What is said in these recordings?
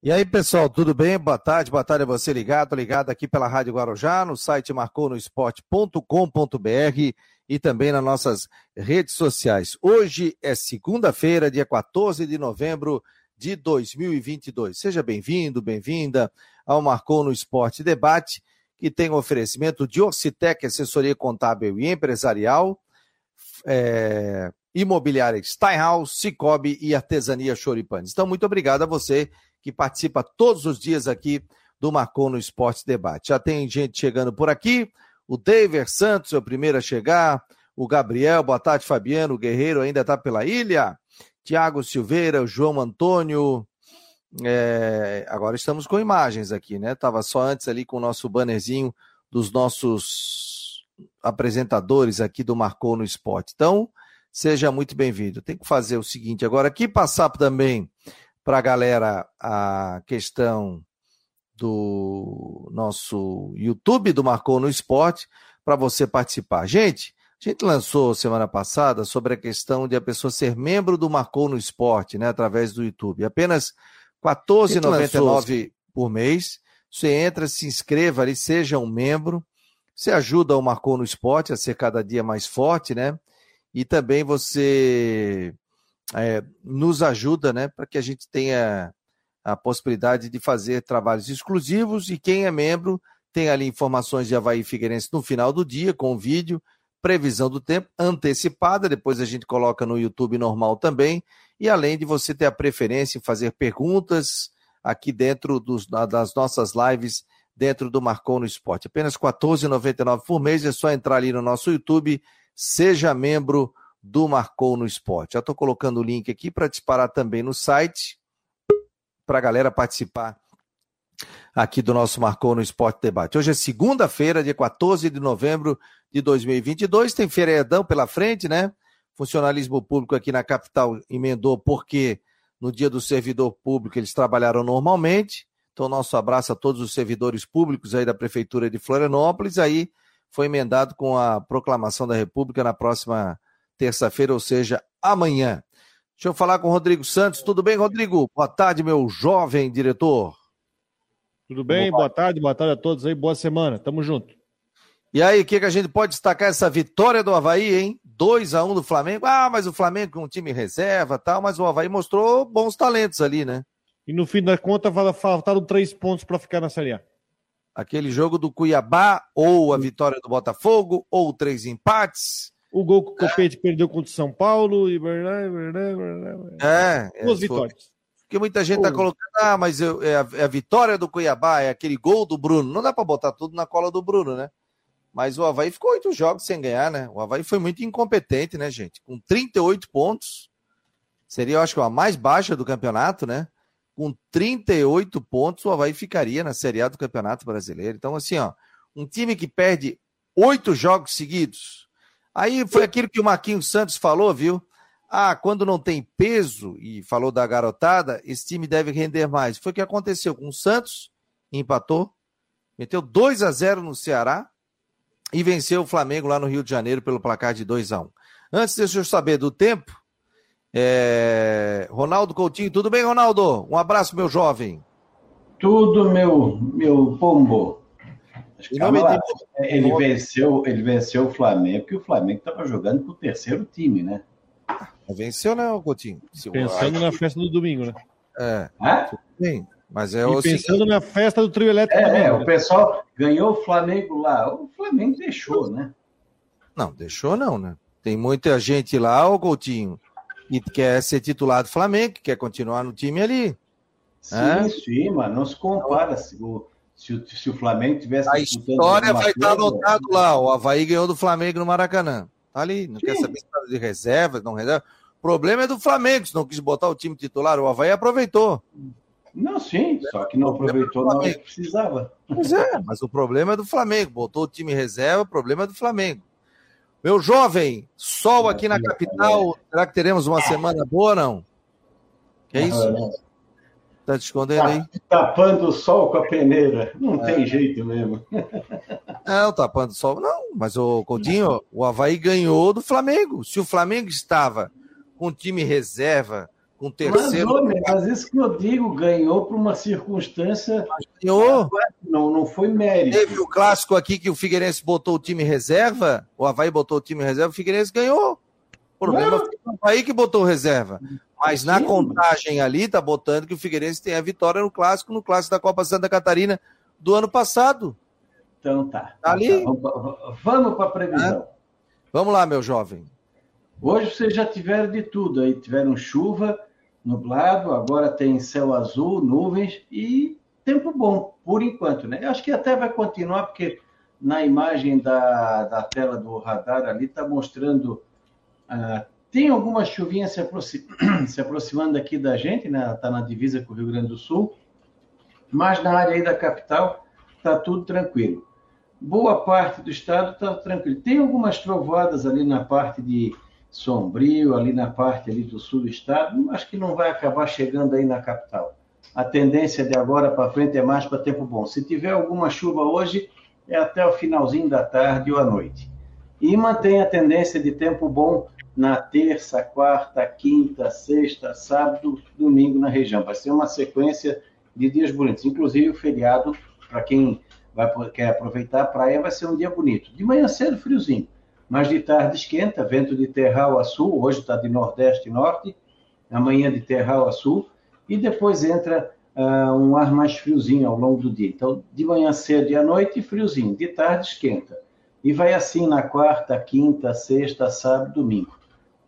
E aí, pessoal, tudo bem? Boa tarde, boa tarde a você ligado, ligado aqui pela Rádio Guarujá, no site marconosport.com.br e também nas nossas redes sociais. Hoje é segunda-feira, dia 14 de novembro de 2022. Seja bem-vindo, bem-vinda ao Marcou no Esporte Debate, que tem um oferecimento de Orcitec, assessoria contábil e empresarial, é, imobiliária Steinhaus, Cicobi e artesania Choripanes. Então, muito obrigado a você que participa todos os dias aqui do Marcou no Esporte Debate. Já tem gente chegando por aqui, o David Santos é o primeiro a chegar, o Gabriel, boa tarde, Fabiano, o Guerreiro ainda está pela ilha, Tiago Silveira, o João Antônio, é, agora estamos com imagens aqui, né? Tava só antes ali com o nosso bannerzinho dos nossos apresentadores aqui do Marcou no Esporte. Então, seja muito bem-vindo. Tem que fazer o seguinte agora aqui, passar também para a galera a questão do nosso YouTube do Marcou no Esporte para você participar. Gente, a gente lançou semana passada sobre a questão de a pessoa ser membro do Marcou no Esporte, né, através do YouTube. Apenas R$ 14,99 por mês. Você entra, se inscreva ali, seja um membro. Você ajuda o Marcou no Esporte a ser cada dia mais forte, né? E também você é, nos ajuda, né, para que a gente tenha a possibilidade de fazer trabalhos exclusivos e quem é membro tem ali informações de Havaí Figueirense no final do dia, com vídeo, previsão do tempo antecipada, depois a gente coloca no YouTube normal também, e além de você ter a preferência em fazer perguntas aqui dentro dos, das nossas lives dentro do Marcou no Esporte. Apenas R$ 14,99 por mês, é só entrar ali no nosso YouTube, seja membro do Marcou no Esporte. Já estou colocando o link aqui para disparar também no site, para a galera participar aqui do nosso Marcou no Esporte Debate. Hoje é segunda-feira, dia 14 de novembro de 2022, tem feriadão pela frente, né? Funcionalismo público aqui na capital emendou porque no dia do servidor público eles trabalharam normalmente. Então, nosso abraço a todos os servidores públicos aí da Prefeitura de Florianópolis. Aí foi emendado com a proclamação da República na próxima terça-feira, ou seja, amanhã. Deixa eu falar com o Rodrigo Santos. Tudo bem, Rodrigo? Boa tarde, meu jovem diretor. Tudo bem? Boa, tarde, boa tarde a todos aí, boa semana. Tamo junto. E aí, o que, que a gente pode destacar essa vitória do Havaí, hein? 2 a 1 um do Flamengo. Ah, mas o Flamengo com um time reserva tal, mas o Havaí mostrou bons talentos ali, né? E no fim da conta, faltaram três pontos para ficar na Série A. Aquele jogo do Cuiabá, ou a vitória do Botafogo, ou três empates. O gol que o Copete é. perdeu contra o São Paulo e. É, é duas vitórias. Porque muita gente está colocando, ah, mas eu, é, a, é, a, vitória do Cuiabá, é aquele gol do Bruno. Não dá para botar tudo na cola do Bruno, né? Mas o Havaí ficou oito jogos sem ganhar, né? O Havaí foi muito incompetente, né, gente? Com 38 pontos, seria, eu acho que a mais baixa do campeonato, né? Com 38 pontos, o Havaí ficaria na Série A do Campeonato Brasileiro. Então, assim, ó, um time que perde oito jogos seguidos, Aí foi aquilo que o Marquinhos Santos falou, viu? Ah, quando não tem peso, e falou da garotada, esse time deve render mais. Foi o que aconteceu com o Santos, empatou, meteu 2 a 0 no Ceará e venceu o Flamengo lá no Rio de Janeiro pelo placar de 2 a 1 Antes de eu saber do tempo, é... Ronaldo Coutinho, tudo bem, Ronaldo? Um abraço, meu jovem. Tudo, meu, meu pombo. Calma, ele, venceu, ele venceu o Flamengo, porque o Flamengo estava jogando com o terceiro time, né? Venceu, né, Coutinho? Pensando na festa do domingo, né? É. é? Sim, mas é o pensando seguinte... na festa do trio elétrico. É, também, é, né? o pessoal ganhou o Flamengo lá. O Flamengo deixou, né? Não, deixou não, né? Tem muita gente lá, o Coutinho, que quer ser titular do Flamengo, que quer continuar no time ali. Sim, é? sim, mas não se compara. Se o, se o Flamengo tivesse. A história vai estar anotado lá. O Havaí ganhou do Flamengo no Maracanã. Tá ali. Não Sim. quer saber se de reserva, não reserva. O problema é do Flamengo, se não quis botar o time titular. O Havaí aproveitou. Não, sim, só que não aproveitou não é precisava. Pois é, mas o problema é do Flamengo. Botou o time reserva, o problema é do Flamengo. Meu jovem, sol aqui na capital. Será que teremos uma semana boa ou não? Que é isso? Tá te escondendo aí? Tá tapando o sol com a peneira. Não é. tem jeito mesmo. Não, tapando o sol. Não, mas o Coutinho, o Havaí ganhou do Flamengo. Se o Flamengo estava com time reserva, com terceiro. Mas, homem, mas isso que eu digo, ganhou por uma circunstância. Ganhou. Não, não foi mérito. Teve o clássico aqui que o Figueirense botou o time reserva, o Havaí botou o time reserva, o Figueirense ganhou. O problema foi o Havaí que botou reserva. Mas na contagem ali, tá botando que o Figueirense tem a vitória no clássico, no clássico da Copa Santa Catarina do ano passado. Então tá. tá ali. Vamos para a previsão. Vamos lá, meu jovem. Hoje vocês já tiveram de tudo aí. Tiveram chuva, nublado, agora tem céu azul, nuvens e tempo bom, por enquanto, né? Acho que até vai continuar, porque na imagem da, da tela do radar ali está mostrando. Uh, tem alguma chuvinha se, aproxim, se aproximando aqui da gente, né? Está na divisa com o Rio Grande do Sul, mas na área aí da capital está tudo tranquilo. Boa parte do estado está tranquilo. Tem algumas trovoadas ali na parte de Sombrio, ali na parte ali do sul do estado, acho que não vai acabar chegando aí na capital. A tendência de agora para frente é mais para tempo bom. Se tiver alguma chuva hoje, é até o finalzinho da tarde ou à noite. E mantém a tendência de tempo bom na terça, quarta, quinta, sexta, sábado, domingo na região. Vai ser uma sequência de dias bonitos. Inclusive o feriado, para quem vai, quer aproveitar a praia, vai ser um dia bonito. De manhã cedo, friozinho, mas de tarde esquenta, vento de terral a sul, hoje está de nordeste e norte, amanhã de terral a sul, e depois entra uh, um ar mais friozinho ao longo do dia. Então, de manhã cedo e à noite, friozinho, de tarde esquenta. E vai assim na quarta, quinta, sexta, sábado, domingo.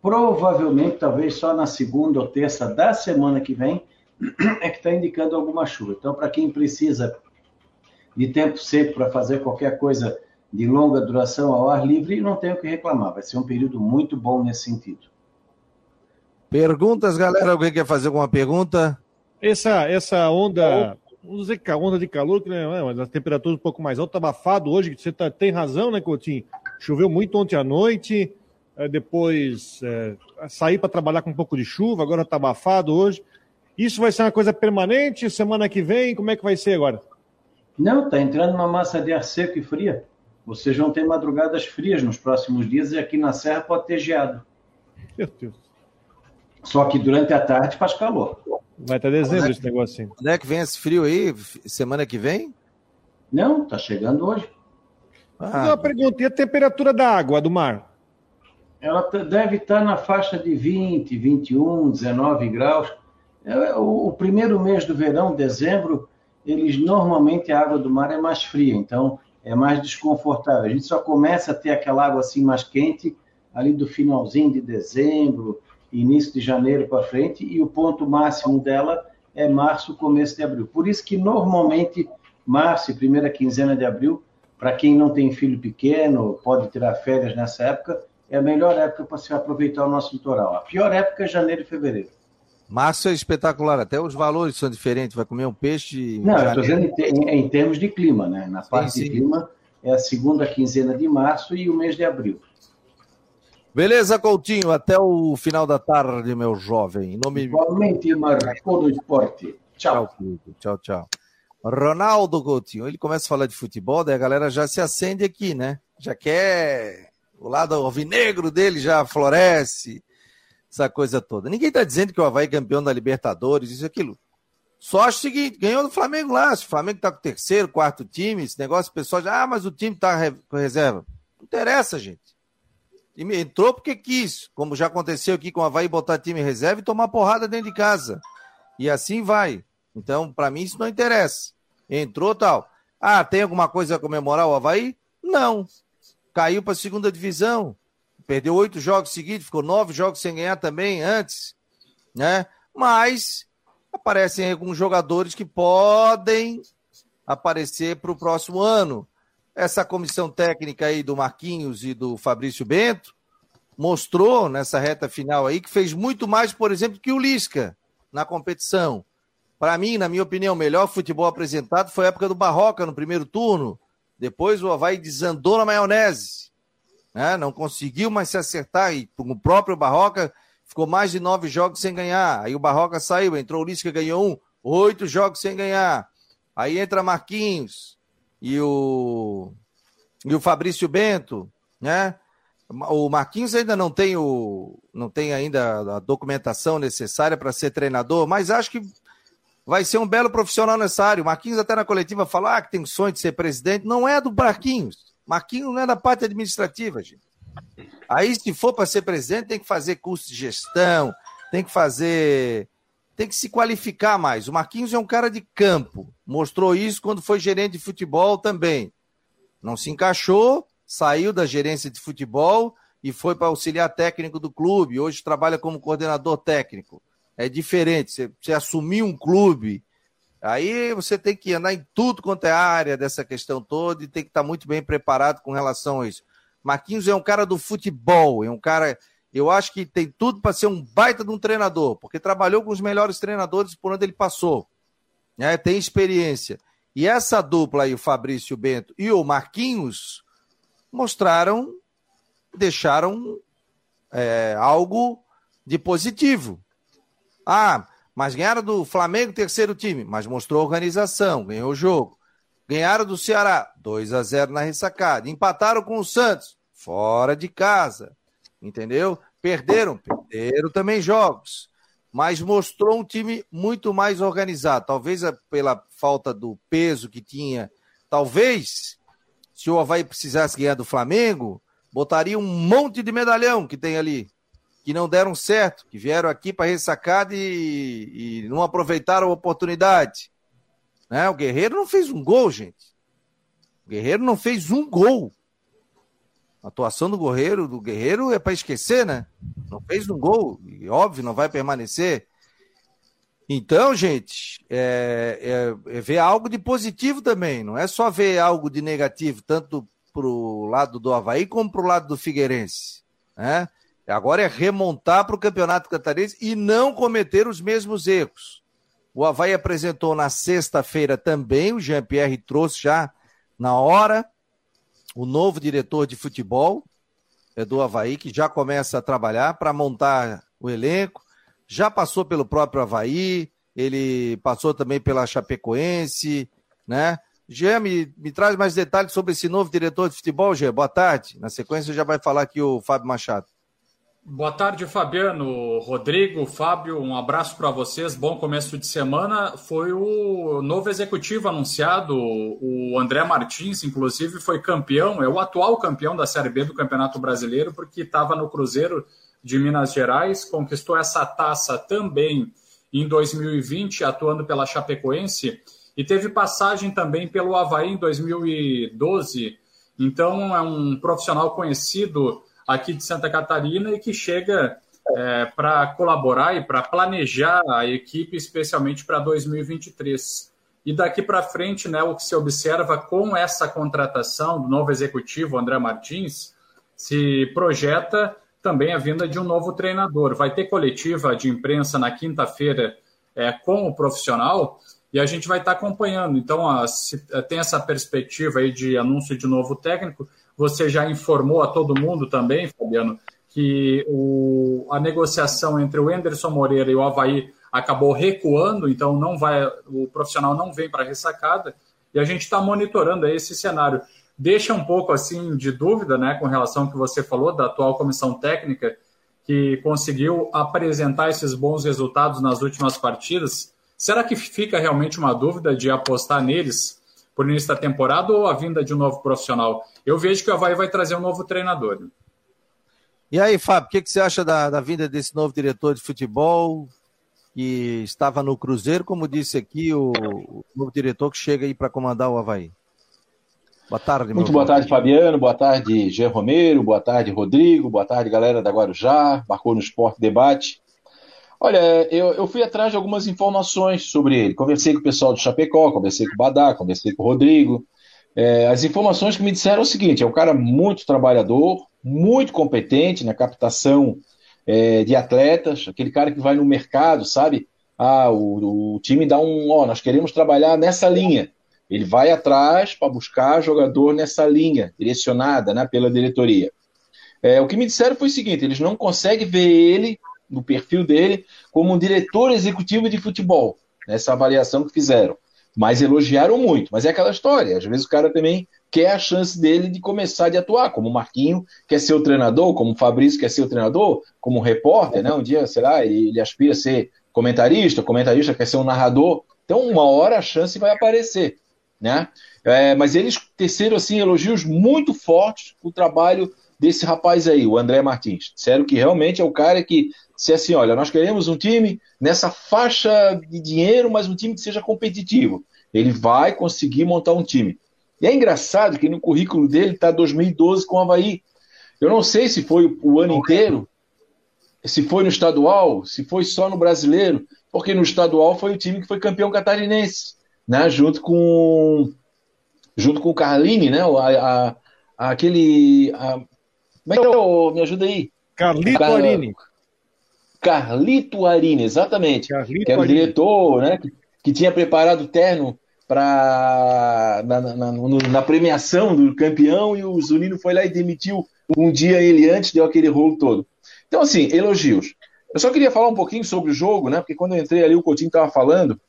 Provavelmente, talvez só na segunda ou terça da semana que vem, é que está indicando alguma chuva. Então, para quem precisa de tempo seco para fazer qualquer coisa de longa duração ao ar livre, não tenho o que reclamar. Vai ser um período muito bom nesse sentido. Perguntas, galera? Alguém quer fazer alguma pergunta? Essa, essa onda, vamos dizer que a onda de calor, né, mas a temperatura um pouco mais alta, abafado hoje, você tá, tem razão, né, Coutinho? Choveu muito ontem à noite, é, depois é, saí para trabalhar com um pouco de chuva, agora está abafado hoje. Isso vai ser uma coisa permanente? Semana que vem, como é que vai ser agora? Não, está entrando uma massa de ar seco e fria. Vocês vão ter madrugadas frias nos próximos dias e aqui na Serra pode ter geado. Meu Deus. Só que durante a tarde faz calor. Vai até dezembro é esse negocinho. Quando é que vem esse frio aí? Semana que vem? Não, tá chegando hoje. Ah, uma pergunta: e a temperatura da água do mar? Ela deve estar na faixa de 20, 21, 19 graus. É, o primeiro mês do verão, dezembro, eles normalmente a água do mar é mais fria, então é mais desconfortável. A gente só começa a ter aquela água assim mais quente ali do finalzinho de dezembro, início de janeiro para frente, e o ponto máximo dela é março, começo de abril. Por isso que normalmente março e primeira quinzena de abril, para quem não tem filho pequeno, pode tirar férias nessa época, é a melhor época para se aproveitar o nosso litoral. A pior época é janeiro e fevereiro. Março é espetacular, até os valores são diferentes. Vai comer um peixe. Não, eu estou dizendo em, em, termos de clima, né? Na parte sim, sim. de clima é a segunda quinzena de março e o mês de abril. Beleza, Coutinho, até o final da tarde, meu jovem. Em nome... Igualmente, marcou no esporte. Tchau. Tchau, tchau, tchau. Ronaldo Coutinho, ele começa a falar de futebol, daí a galera já se acende aqui, né? Já quer. O lado alvinegro dele já floresce essa coisa toda. Ninguém está dizendo que o Havaí é campeão da Libertadores, isso e aquilo. Só acho o seguinte, ganhou do Flamengo lá. Se o Flamengo está com o terceiro, quarto time, esse negócio, o pessoal já, ah, mas o time está com reserva. Não interessa, gente. Time entrou porque quis, como já aconteceu aqui com o Havaí botar time reserva e tomar porrada dentro de casa. E assim vai. Então, para mim, isso não interessa. Entrou tal. Ah, tem alguma coisa a comemorar o Havaí? Não. Caiu para a segunda divisão. Perdeu oito jogos seguidos, ficou nove jogos sem ganhar também antes, né? Mas aparecem alguns jogadores que podem aparecer para o próximo ano. Essa comissão técnica aí do Marquinhos e do Fabrício Bento mostrou nessa reta final aí que fez muito mais, por exemplo, que o Lisca na competição. Para mim, na minha opinião, o melhor futebol apresentado foi a época do Barroca no primeiro turno. Depois o Havaí desandou na maionese né? não conseguiu mais se acertar e com o próprio Barroca ficou mais de nove jogos sem ganhar. Aí o Barroca saiu, entrou o Lisca, ganhou um, oito jogos sem ganhar. Aí entra Marquinhos e o, e o Fabrício Bento, né? O Marquinhos ainda não tem o não tem ainda a documentação necessária para ser treinador, mas acho que vai ser um belo profissional nessa área. O Marquinhos até na coletiva falou ah, que tem sonho de ser presidente. Não é do Marquinhos. Marquinhos não é da parte administrativa, gente. Aí, se for para ser presidente, tem que fazer curso de gestão, tem que fazer. Tem que se qualificar mais. O Marquinhos é um cara de campo. Mostrou isso quando foi gerente de futebol também. Não se encaixou, saiu da gerência de futebol e foi para auxiliar técnico do clube. Hoje trabalha como coordenador técnico. É diferente. Você, você assumir um clube, aí você tem que andar em tudo quanto é área dessa questão toda e tem que estar muito bem preparado com relação a isso. Marquinhos é um cara do futebol, é um cara. Eu acho que tem tudo para ser um baita de um treinador, porque trabalhou com os melhores treinadores por onde ele passou. Né? Tem experiência. E essa dupla aí, o Fabrício Bento e o Marquinhos, mostraram, deixaram é, algo de positivo. Ah, mas ganharam do Flamengo, terceiro time, mas mostrou organização, ganhou o jogo. Ganharam do Ceará, 2 a 0 na ressacada. Empataram com o Santos, fora de casa. Entendeu? Perderam, perderam também jogos. Mas mostrou um time muito mais organizado. Talvez pela falta do peso que tinha. Talvez, se o Havaí precisasse ganhar do Flamengo, botaria um monte de medalhão que tem ali. Que não deram certo, que vieram aqui para ressacada e, e não aproveitaram a oportunidade. Né? O Guerreiro não fez um gol, gente. O Guerreiro não fez um gol. A atuação do Guerreiro, do Guerreiro é para esquecer, né? Não fez um gol, e óbvio, não vai permanecer. Então, gente, é, é, é ver algo de positivo também, não é só ver algo de negativo, tanto para o lado do Havaí como para o lado do Figueirense. Né? Agora é remontar para o Campeonato Catarinense e não cometer os mesmos erros. O Havaí apresentou na sexta-feira também, o Jean-Pierre trouxe já na hora o novo diretor de futebol é do Havaí, que já começa a trabalhar para montar o elenco. Já passou pelo próprio Havaí, ele passou também pela Chapecoense, né? Jean, me, me traz mais detalhes sobre esse novo diretor de futebol, Jean. Boa tarde. Na sequência já vai falar aqui o Fábio Machado. Boa tarde, Fabiano, Rodrigo, Fábio, um abraço para vocês, bom começo de semana. Foi o novo executivo anunciado, o André Martins, inclusive, foi campeão, é o atual campeão da Série B do Campeonato Brasileiro, porque estava no Cruzeiro de Minas Gerais, conquistou essa taça também em 2020, atuando pela Chapecoense, e teve passagem também pelo Havaí em 2012. Então, é um profissional conhecido aqui de Santa Catarina e que chega é, para colaborar e para planejar a equipe, especialmente para 2023. E daqui para frente, né, o que se observa com essa contratação do novo executivo, André Martins, se projeta também a vinda de um novo treinador. Vai ter coletiva de imprensa na quinta-feira é, com o profissional e a gente vai estar acompanhando. Então, a, se, tem essa perspectiva aí de anúncio de novo técnico você já informou a todo mundo também, Fabiano, que o, a negociação entre o Enderson Moreira e o Havaí acabou recuando, então não vai, o profissional não vem para a ressacada, e a gente está monitorando esse cenário. Deixa um pouco assim de dúvida né, com relação ao que você falou da atual comissão técnica, que conseguiu apresentar esses bons resultados nas últimas partidas. Será que fica realmente uma dúvida de apostar neles por início da temporada ou a vinda de um novo profissional? Eu vejo que o Havaí vai trazer um novo treinador. E aí, Fábio, o que, que, você acha da, da, vinda desse novo diretor de futebol que estava no Cruzeiro, como disse aqui, o, o novo diretor que chega aí para comandar o Havaí? Boa tarde, Muito boa tarde, Fabiano. Boa tarde, Jean Romero. Boa tarde, Rodrigo. Boa tarde, galera da Guarujá. Marcou no Esporte Debate. Olha, eu, eu, fui atrás de algumas informações sobre ele. Conversei com o pessoal do Chapecó, conversei com o Badá, conversei com o Rodrigo. É, as informações que me disseram é o seguinte: é um cara muito trabalhador, muito competente na captação é, de atletas, aquele cara que vai no mercado, sabe? Ah, o, o time dá um, ó, nós queremos trabalhar nessa linha. Ele vai atrás para buscar jogador nessa linha, direcionada né, pela diretoria. É, o que me disseram foi o seguinte: eles não conseguem ver ele no perfil dele como um diretor executivo de futebol, nessa avaliação que fizeram. Mas elogiaram muito. Mas é aquela história. Às vezes o cara também quer a chance dele de começar de atuar, como o Marquinho quer ser o treinador, como o Fabrício quer ser o treinador, como um repórter, né? Um dia, sei lá, ele, ele aspira a ser comentarista, o comentarista quer ser um narrador. Então, uma hora a chance vai aparecer, né? É, mas eles teceram, assim, elogios muito fortes o trabalho desse rapaz aí, o André Martins. Disseram que realmente é o cara que, se assim, olha, nós queremos um time nessa faixa de dinheiro, mas um time que seja competitivo. Ele vai conseguir montar um time. E é engraçado que no currículo dele está 2012 com o Havaí. Eu não sei se foi o ano inteiro, se foi no estadual, se foi só no brasileiro, porque no estadual foi o time que foi campeão catarinense, né? junto com junto com o Carline, né? A, a, aquele. A, como é que é? O, me ajuda aí. Carlito Car... Arini. Carlito Arini, exatamente. Carlito que era o diretor, né? Que, que, tinha preparado o terno para na, na, na, premiação do campeão e o Zunino foi lá e demitiu um dia ele antes, deu aquele rolo todo. Então, assim, elogios. Eu só queria falar um pouquinho sobre o jogo, né? Porque quando eu entrei ali, o Coutinho estava falando.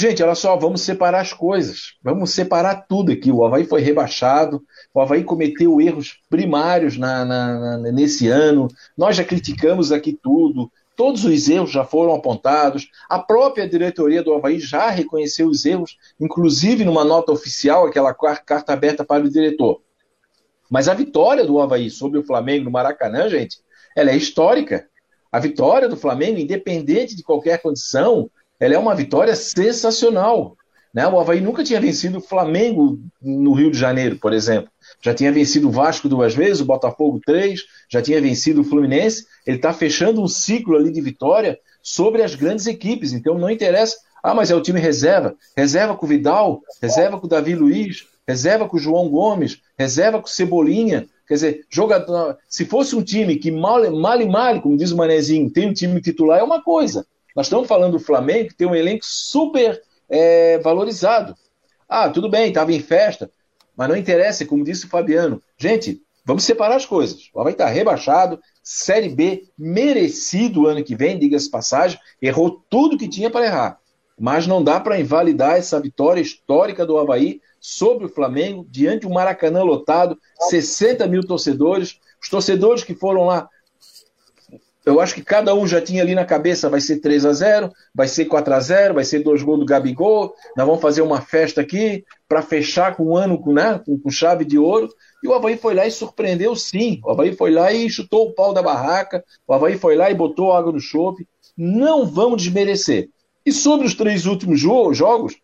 Gente, olha só, vamos separar as coisas. Vamos separar tudo aqui. O Havaí foi rebaixado, o Havaí cometeu erros primários na, na, na, nesse ano. Nós já criticamos aqui tudo. Todos os erros já foram apontados. A própria diretoria do Havaí já reconheceu os erros, inclusive numa nota oficial, aquela carta aberta para o diretor. Mas a vitória do Havaí sobre o Flamengo no Maracanã, gente, ela é histórica. A vitória do Flamengo, independente de qualquer condição, ela é uma vitória sensacional. Né? O Havaí nunca tinha vencido o Flamengo no Rio de Janeiro, por exemplo. Já tinha vencido o Vasco duas vezes, o Botafogo três, já tinha vencido o Fluminense. Ele está fechando um ciclo ali de vitória sobre as grandes equipes. Então não interessa. Ah, mas é o time reserva. Reserva com o Vidal, reserva com o Davi Luiz, reserva com o João Gomes, reserva com o Cebolinha. Quer dizer, jogador, se fosse um time que mal, mal e mal, como diz o Manezinho, tem um time titular, é uma coisa. Nós estamos falando do Flamengo, que tem um elenco super é, valorizado. Ah, tudo bem, estava em festa, mas não interessa, como disse o Fabiano. Gente, vamos separar as coisas. O Havaí está rebaixado, Série B merecido ano que vem, diga-se passagem, errou tudo que tinha para errar. Mas não dá para invalidar essa vitória histórica do Havaí sobre o Flamengo, diante do Maracanã lotado, 60 mil torcedores, os torcedores que foram lá eu acho que cada um já tinha ali na cabeça, vai ser 3 a 0 vai ser 4 a 0 vai ser dois gols do Gabigol, nós vamos fazer uma festa aqui para fechar com o ano com, né, com, com, chave de ouro. E o Havaí foi lá e surpreendeu sim. O Havaí foi lá e chutou o pau da barraca, o Havaí foi lá e botou água no chope. Não vamos desmerecer. E sobre os três últimos jo jogos,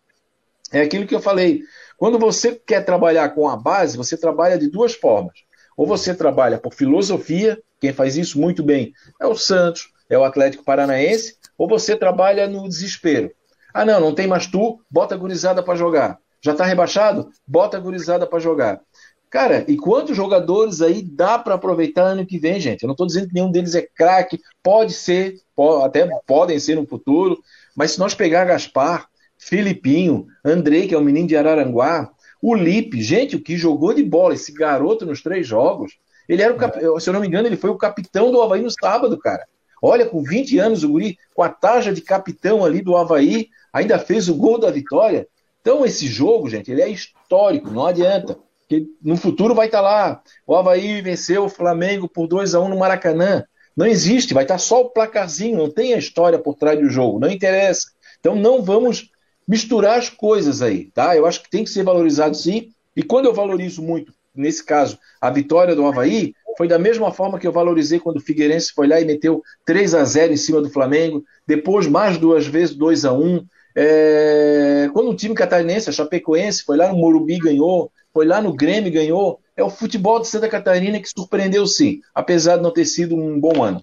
é aquilo que eu falei. Quando você quer trabalhar com a base, você trabalha de duas formas. Ou você trabalha por filosofia, quem faz isso muito bem é o Santos, é o Atlético Paranaense, ou você trabalha no desespero. Ah, não, não tem mais tu, bota a gurizada para jogar. Já está rebaixado? Bota a gurizada para jogar. Cara, e quantos jogadores aí dá para aproveitar ano que vem, gente? Eu não estou dizendo que nenhum deles é craque, pode ser, até podem ser no futuro, mas se nós pegar Gaspar, Filipinho, Andrei, que é um menino de Araranguá, o Lipe, gente, o que jogou de bola esse garoto nos três jogos. Ele era o cap... É. se eu não me engano, ele foi o capitão do Havaí no sábado, cara. Olha, com 20 anos, o Guri, com a taja de capitão ali do Havaí, ainda fez o gol da vitória. Então, esse jogo, gente, ele é histórico, não adianta. Porque no futuro vai estar lá. O Havaí venceu o Flamengo por 2 a 1 no Maracanã. Não existe, vai estar só o placarzinho, não tem a história por trás do jogo, não interessa. Então não vamos misturar as coisas aí, tá? Eu acho que tem que ser valorizado sim. E quando eu valorizo muito, nesse caso, a vitória do Havaí, foi da mesma forma que eu valorizei quando o Figueirense foi lá e meteu 3 a 0 em cima do Flamengo, depois mais duas vezes 2 a 1 é... Quando o time catarinense, a Chapecoense, foi lá no Morumbi ganhou, foi lá no Grêmio ganhou, é o futebol de Santa Catarina que surpreendeu sim, apesar de não ter sido um bom ano.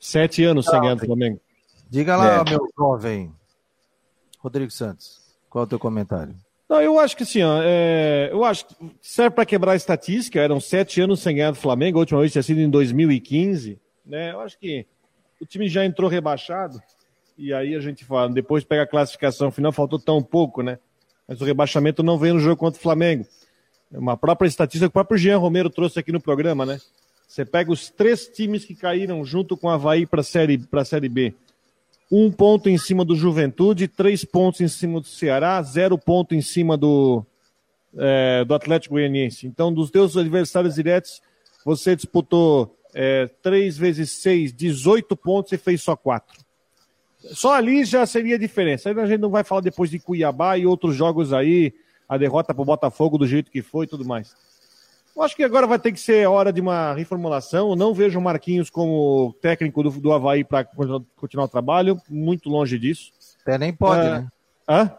Sete anos sem ganhar do Flamengo. Diga lá, é. meu jovem. Rodrigo Santos, qual é o teu comentário? Não, eu acho que ó, é, eu acho que serve para quebrar a estatística. Eram sete anos sem ganhar do Flamengo, a última vez tinha sido em 2015. Né? Eu acho que o time já entrou rebaixado. E aí a gente fala, depois pega a classificação final, faltou tão pouco, né? Mas o rebaixamento não veio no jogo contra o Flamengo. É uma própria estatística que o próprio Jean Romero trouxe aqui no programa, né? Você pega os três times que caíram junto com o Havaí para série, a Série B um ponto em cima do Juventude, três pontos em cima do Ceará, zero ponto em cima do, é, do Atlético Goianiense. Então, dos teus adversários diretos, você disputou é, 3 vezes 6, 18 pontos e fez só 4. Só ali já seria a diferença. Aí a gente não vai falar depois de Cuiabá e outros jogos aí, a derrota para o Botafogo do jeito que foi e tudo mais. Eu acho que agora vai ter que ser hora de uma reformulação. Eu não vejo o Marquinhos como técnico do, do Havaí para continuar o trabalho, muito longe disso. Até nem pode, é... né? Hã?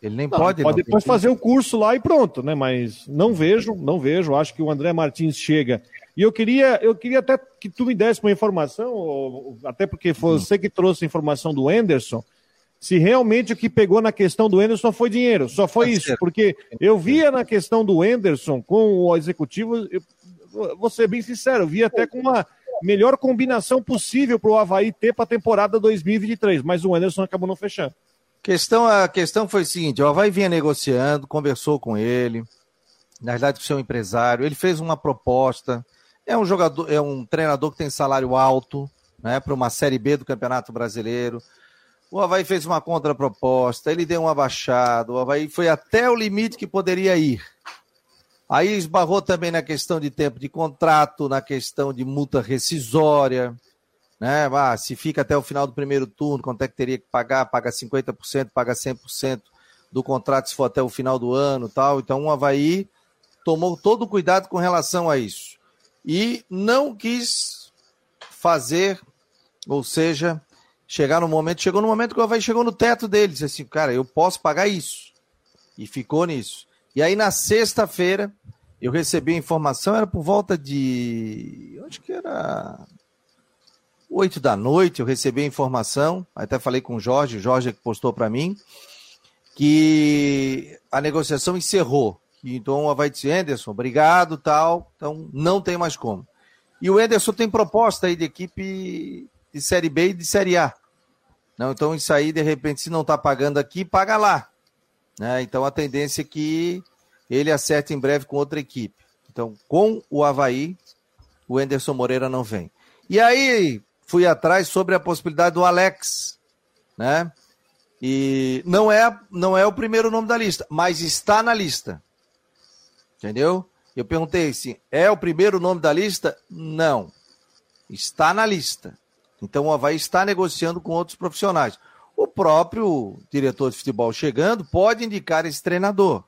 Ele nem não, pode. Pode não, depois fazer o curso lá e pronto, né? Mas não vejo, não vejo. Acho que o André Martins chega. E eu queria, eu queria até que tu me desse uma informação, até porque foi hum. você que trouxe a informação do Anderson, se realmente o que pegou na questão do Anderson foi dinheiro. Só foi isso. Porque eu via na questão do Anderson com o executivo, eu, vou ser bem sincero, eu via até com uma melhor combinação possível para o Havaí ter para a temporada 2023, mas o Anderson acabou não fechando. Questão, a questão foi o seguinte: o Havaí vinha negociando, conversou com ele, na verdade, com o seu empresário, ele fez uma proposta. É um jogador, é um treinador que tem salário alto, né, para uma Série B do Campeonato Brasileiro. O Havaí fez uma contraproposta, ele deu uma baixada, o Havaí foi até o limite que poderia ir. Aí esbarrou também na questão de tempo de contrato, na questão de multa rescisória né? Ah, se fica até o final do primeiro turno, quanto é que teria que pagar? Paga 50%, paga 100% do contrato se for até o final do ano tal. Então o Havaí tomou todo o cuidado com relação a isso. E não quis fazer, ou seja, chegar no momento, chegou no momento que o Havaí chegou no teto dele, disse assim, cara, eu posso pagar isso. E ficou nisso. E aí na sexta-feira eu recebi a informação, era por volta de. Acho que era 8 da noite, eu recebi a informação, até falei com o Jorge, o Jorge é que postou para mim, que a negociação encerrou. Então o Havaí disse, Anderson, obrigado, tal, então não tem mais como. E o Anderson tem proposta aí de equipe de Série B e de Série A. Não, então isso aí, de repente, se não está pagando aqui, paga lá. Né? Então a tendência é que ele acerte em breve com outra equipe. Então, com o Havaí, o Anderson Moreira não vem. E aí, fui atrás sobre a possibilidade do Alex, né? E não é, não é o primeiro nome da lista, mas está na lista. Entendeu? Eu perguntei assim: é o primeiro nome da lista? Não. Está na lista. Então o Havaí está negociando com outros profissionais. O próprio diretor de futebol chegando pode indicar esse treinador.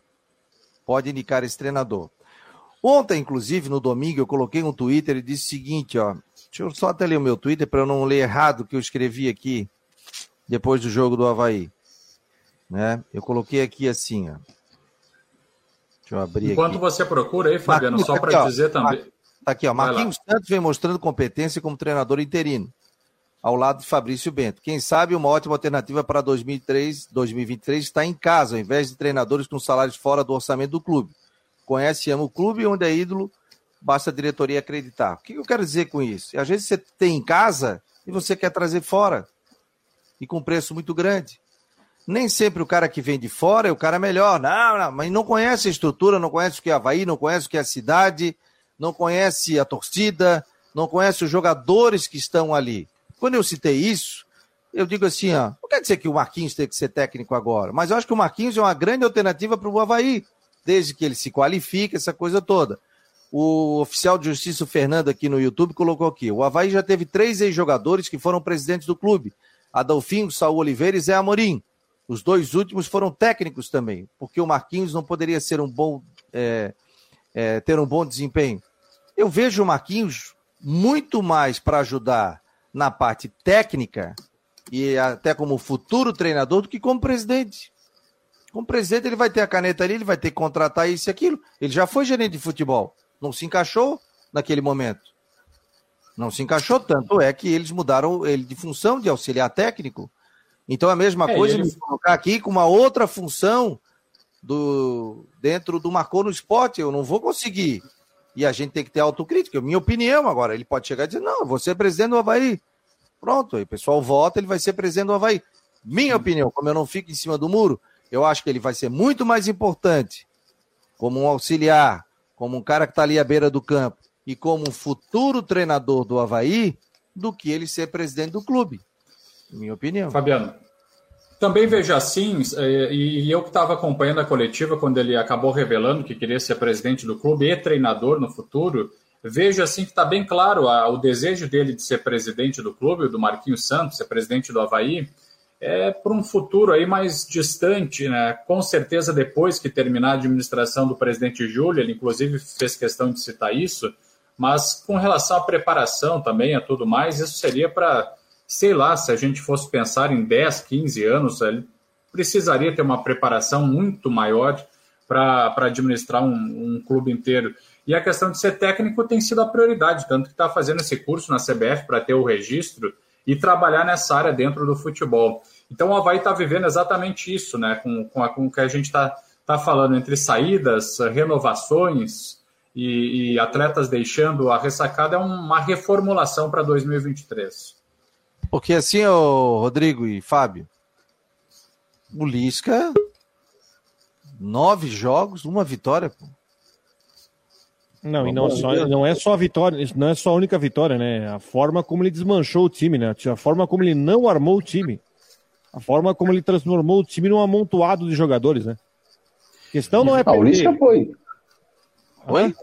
Pode indicar esse treinador. Ontem, inclusive, no domingo, eu coloquei um Twitter e disse o seguinte, ó. Deixa eu só até ler o meu Twitter para eu não ler errado o que eu escrevi aqui depois do jogo do Havaí. Né? Eu coloquei aqui assim, ó. Deixa eu abrir Enquanto aqui. você procura aí, Fabiano, Marquinhos, só para dizer também. Tá aqui, ó. Marquinhos Santos vem mostrando competência como treinador interino, ao lado de Fabrício Bento. Quem sabe uma ótima alternativa para 2003, 2023 está em casa, ao invés de treinadores com salários fora do orçamento do clube. Conhece e ama o clube, onde é ídolo basta a diretoria acreditar. O que eu quero dizer com isso? Às vezes você tem em casa e você quer trazer fora e com preço muito grande. Nem sempre o cara que vem de fora é o cara melhor. Não, não, mas não conhece a estrutura, não conhece o que é Havaí, não conhece o que é a cidade, não conhece a torcida, não conhece os jogadores que estão ali. Quando eu citei isso, eu digo assim, ó, não quer dizer que o Marquinhos tem que ser técnico agora, mas eu acho que o Marquinhos é uma grande alternativa para o Havaí, desde que ele se qualifique, essa coisa toda. O oficial de justiça, o Fernando, aqui no YouTube, colocou aqui: o Havaí já teve três ex-jogadores que foram presidentes do clube: Adolfinho, Saul Oliveira e Zé Amorim. Os dois últimos foram técnicos também, porque o Marquinhos não poderia ser um bom, é, é, ter um bom desempenho. Eu vejo o Marquinhos muito mais para ajudar na parte técnica e até como futuro treinador do que como presidente. Como presidente, ele vai ter a caneta ali, ele vai ter que contratar isso e aquilo. Ele já foi gerente de futebol não se encaixou naquele momento. Não se encaixou tanto, é que eles mudaram ele de função de auxiliar técnico. Então a mesma é, coisa ele... me colocar aqui com uma outra função do dentro do Marcou no Esporte, eu não vou conseguir. E a gente tem que ter autocrítica, minha opinião agora. Ele pode chegar e dizer: "Não, você é presidente do Havaí". Pronto, aí o pessoal vota, ele vai ser presidente do Havaí. Minha opinião, como eu não fico em cima do muro, eu acho que ele vai ser muito mais importante como um auxiliar, como um cara que está ali à beira do campo e como um futuro treinador do Havaí, do que ele ser presidente do clube. Minha opinião. Fabiano. Também vejo assim, é, e eu que estava acompanhando a coletiva quando ele acabou revelando que queria ser presidente do clube e treinador no futuro, vejo assim que está bem claro o desejo dele de ser presidente do clube, do Marquinhos Santos, ser presidente do Havaí, é para um futuro aí mais distante, né? Com certeza depois que terminar a administração do presidente Júlio, ele inclusive fez questão de citar isso, mas com relação à preparação também, a tudo mais, isso seria para, sei lá, se a gente fosse pensar em 10, 15 anos, ele precisaria ter uma preparação muito maior para administrar um, um clube inteiro. E a questão de ser técnico tem sido a prioridade, tanto que está fazendo esse curso na CBF para ter o registro e trabalhar nessa área dentro do futebol. Então o Havaí está vivendo exatamente isso, né? Com, com, a, com o que a gente está tá falando entre saídas, renovações e, e, atletas deixando a ressacada, é uma reformulação para 2023. Porque assim, o Rodrigo e Fábio, o Lisca, nove jogos, uma vitória, pô. Não, e não, só, não é só a vitória, não é só a única vitória, né? A forma como ele desmanchou o time, né? A forma como ele não armou o time. A forma como ele transformou o time num amontoado de jogadores, né? A questão não é. Ah, o Lisca foi. Oi?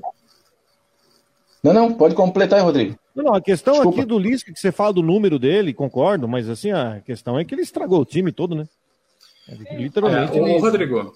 Não, não, pode completar aí, Rodrigo. Não, não, a questão Desculpa. aqui do Lisca, que você fala do número dele, concordo, mas assim, a questão é que ele estragou o time todo, né? Literalmente. É, o Rodrigo,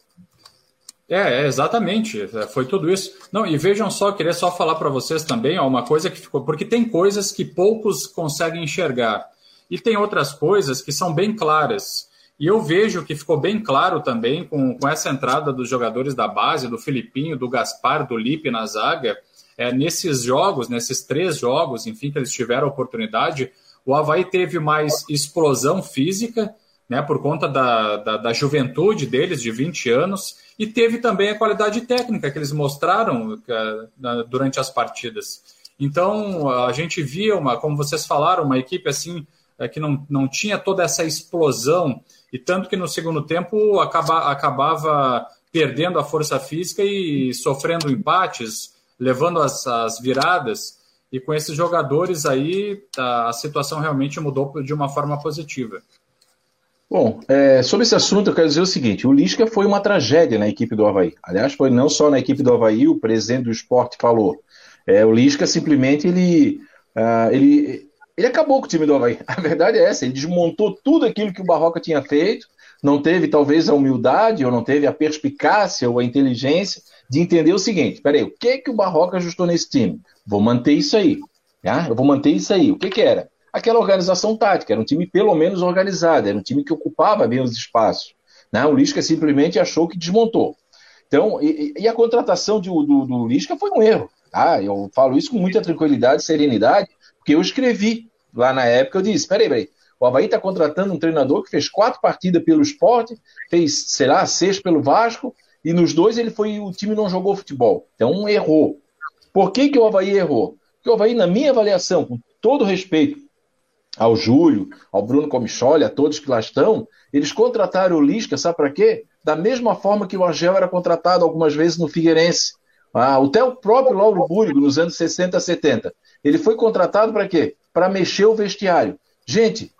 é, é, exatamente. É, foi tudo isso. Não, e vejam só, queria só falar para vocês também, ó, uma coisa que ficou. Porque tem coisas que poucos conseguem enxergar. E tem outras coisas que são bem claras. E eu vejo que ficou bem claro também com, com essa entrada dos jogadores da base, do Filipinho, do Gaspar, do Lipe na zaga. É, nesses jogos, nesses três jogos, enfim, que eles tiveram a oportunidade, o Havaí teve mais explosão física, né, por conta da, da, da juventude deles, de 20 anos, e teve também a qualidade técnica que eles mostraram uh, durante as partidas. Então, a gente via, uma, como vocês falaram, uma equipe assim uh, que não, não tinha toda essa explosão, e tanto que no segundo tempo acaba, acabava perdendo a força física e sofrendo empates, levando as, as viradas. E com esses jogadores aí, a, situação realmente mudou de uma forma positiva. Bom, é, sobre esse assunto eu quero dizer o seguinte: o Lisca foi uma tragédia na equipe do Havaí. Aliás, foi não só na equipe do Havaí, o presidente do esporte falou. É, o Lisca simplesmente ele, uh, ele, ele acabou com o time do Havaí. A verdade é essa: ele desmontou tudo aquilo que o Barroca tinha feito, não teve talvez a humildade, ou não teve a perspicácia ou a inteligência de entender o seguinte: peraí, o que, que o Barroca ajustou nesse time? Vou manter isso aí. Tá? Eu vou manter isso aí. O que, que era? aquela organização tática. Era um time pelo menos organizado, era um time que ocupava bem os espaços. Né? O Lisca simplesmente achou que desmontou. Então, e, e a contratação de, do, do Lisca foi um erro. Tá? Eu falo isso com muita tranquilidade e serenidade, porque eu escrevi lá na época, eu disse, peraí, peraí, o Havaí está contratando um treinador que fez quatro partidas pelo esporte, fez, sei lá, seis pelo Vasco, e nos dois ele foi, o time não jogou futebol. Então errou. Por que, que o Havaí errou? Porque o Havaí, na minha avaliação, com todo respeito ao Júlio, ao Bruno Comicholi, a todos que lá estão, eles contrataram o Lisca, sabe para quê? Da mesma forma que o Argel era contratado algumas vezes no Figueirense. Ah, até o próprio Lauro Búrigo, nos anos 60, 70. Ele foi contratado para quê? Para mexer o vestiário. Gente,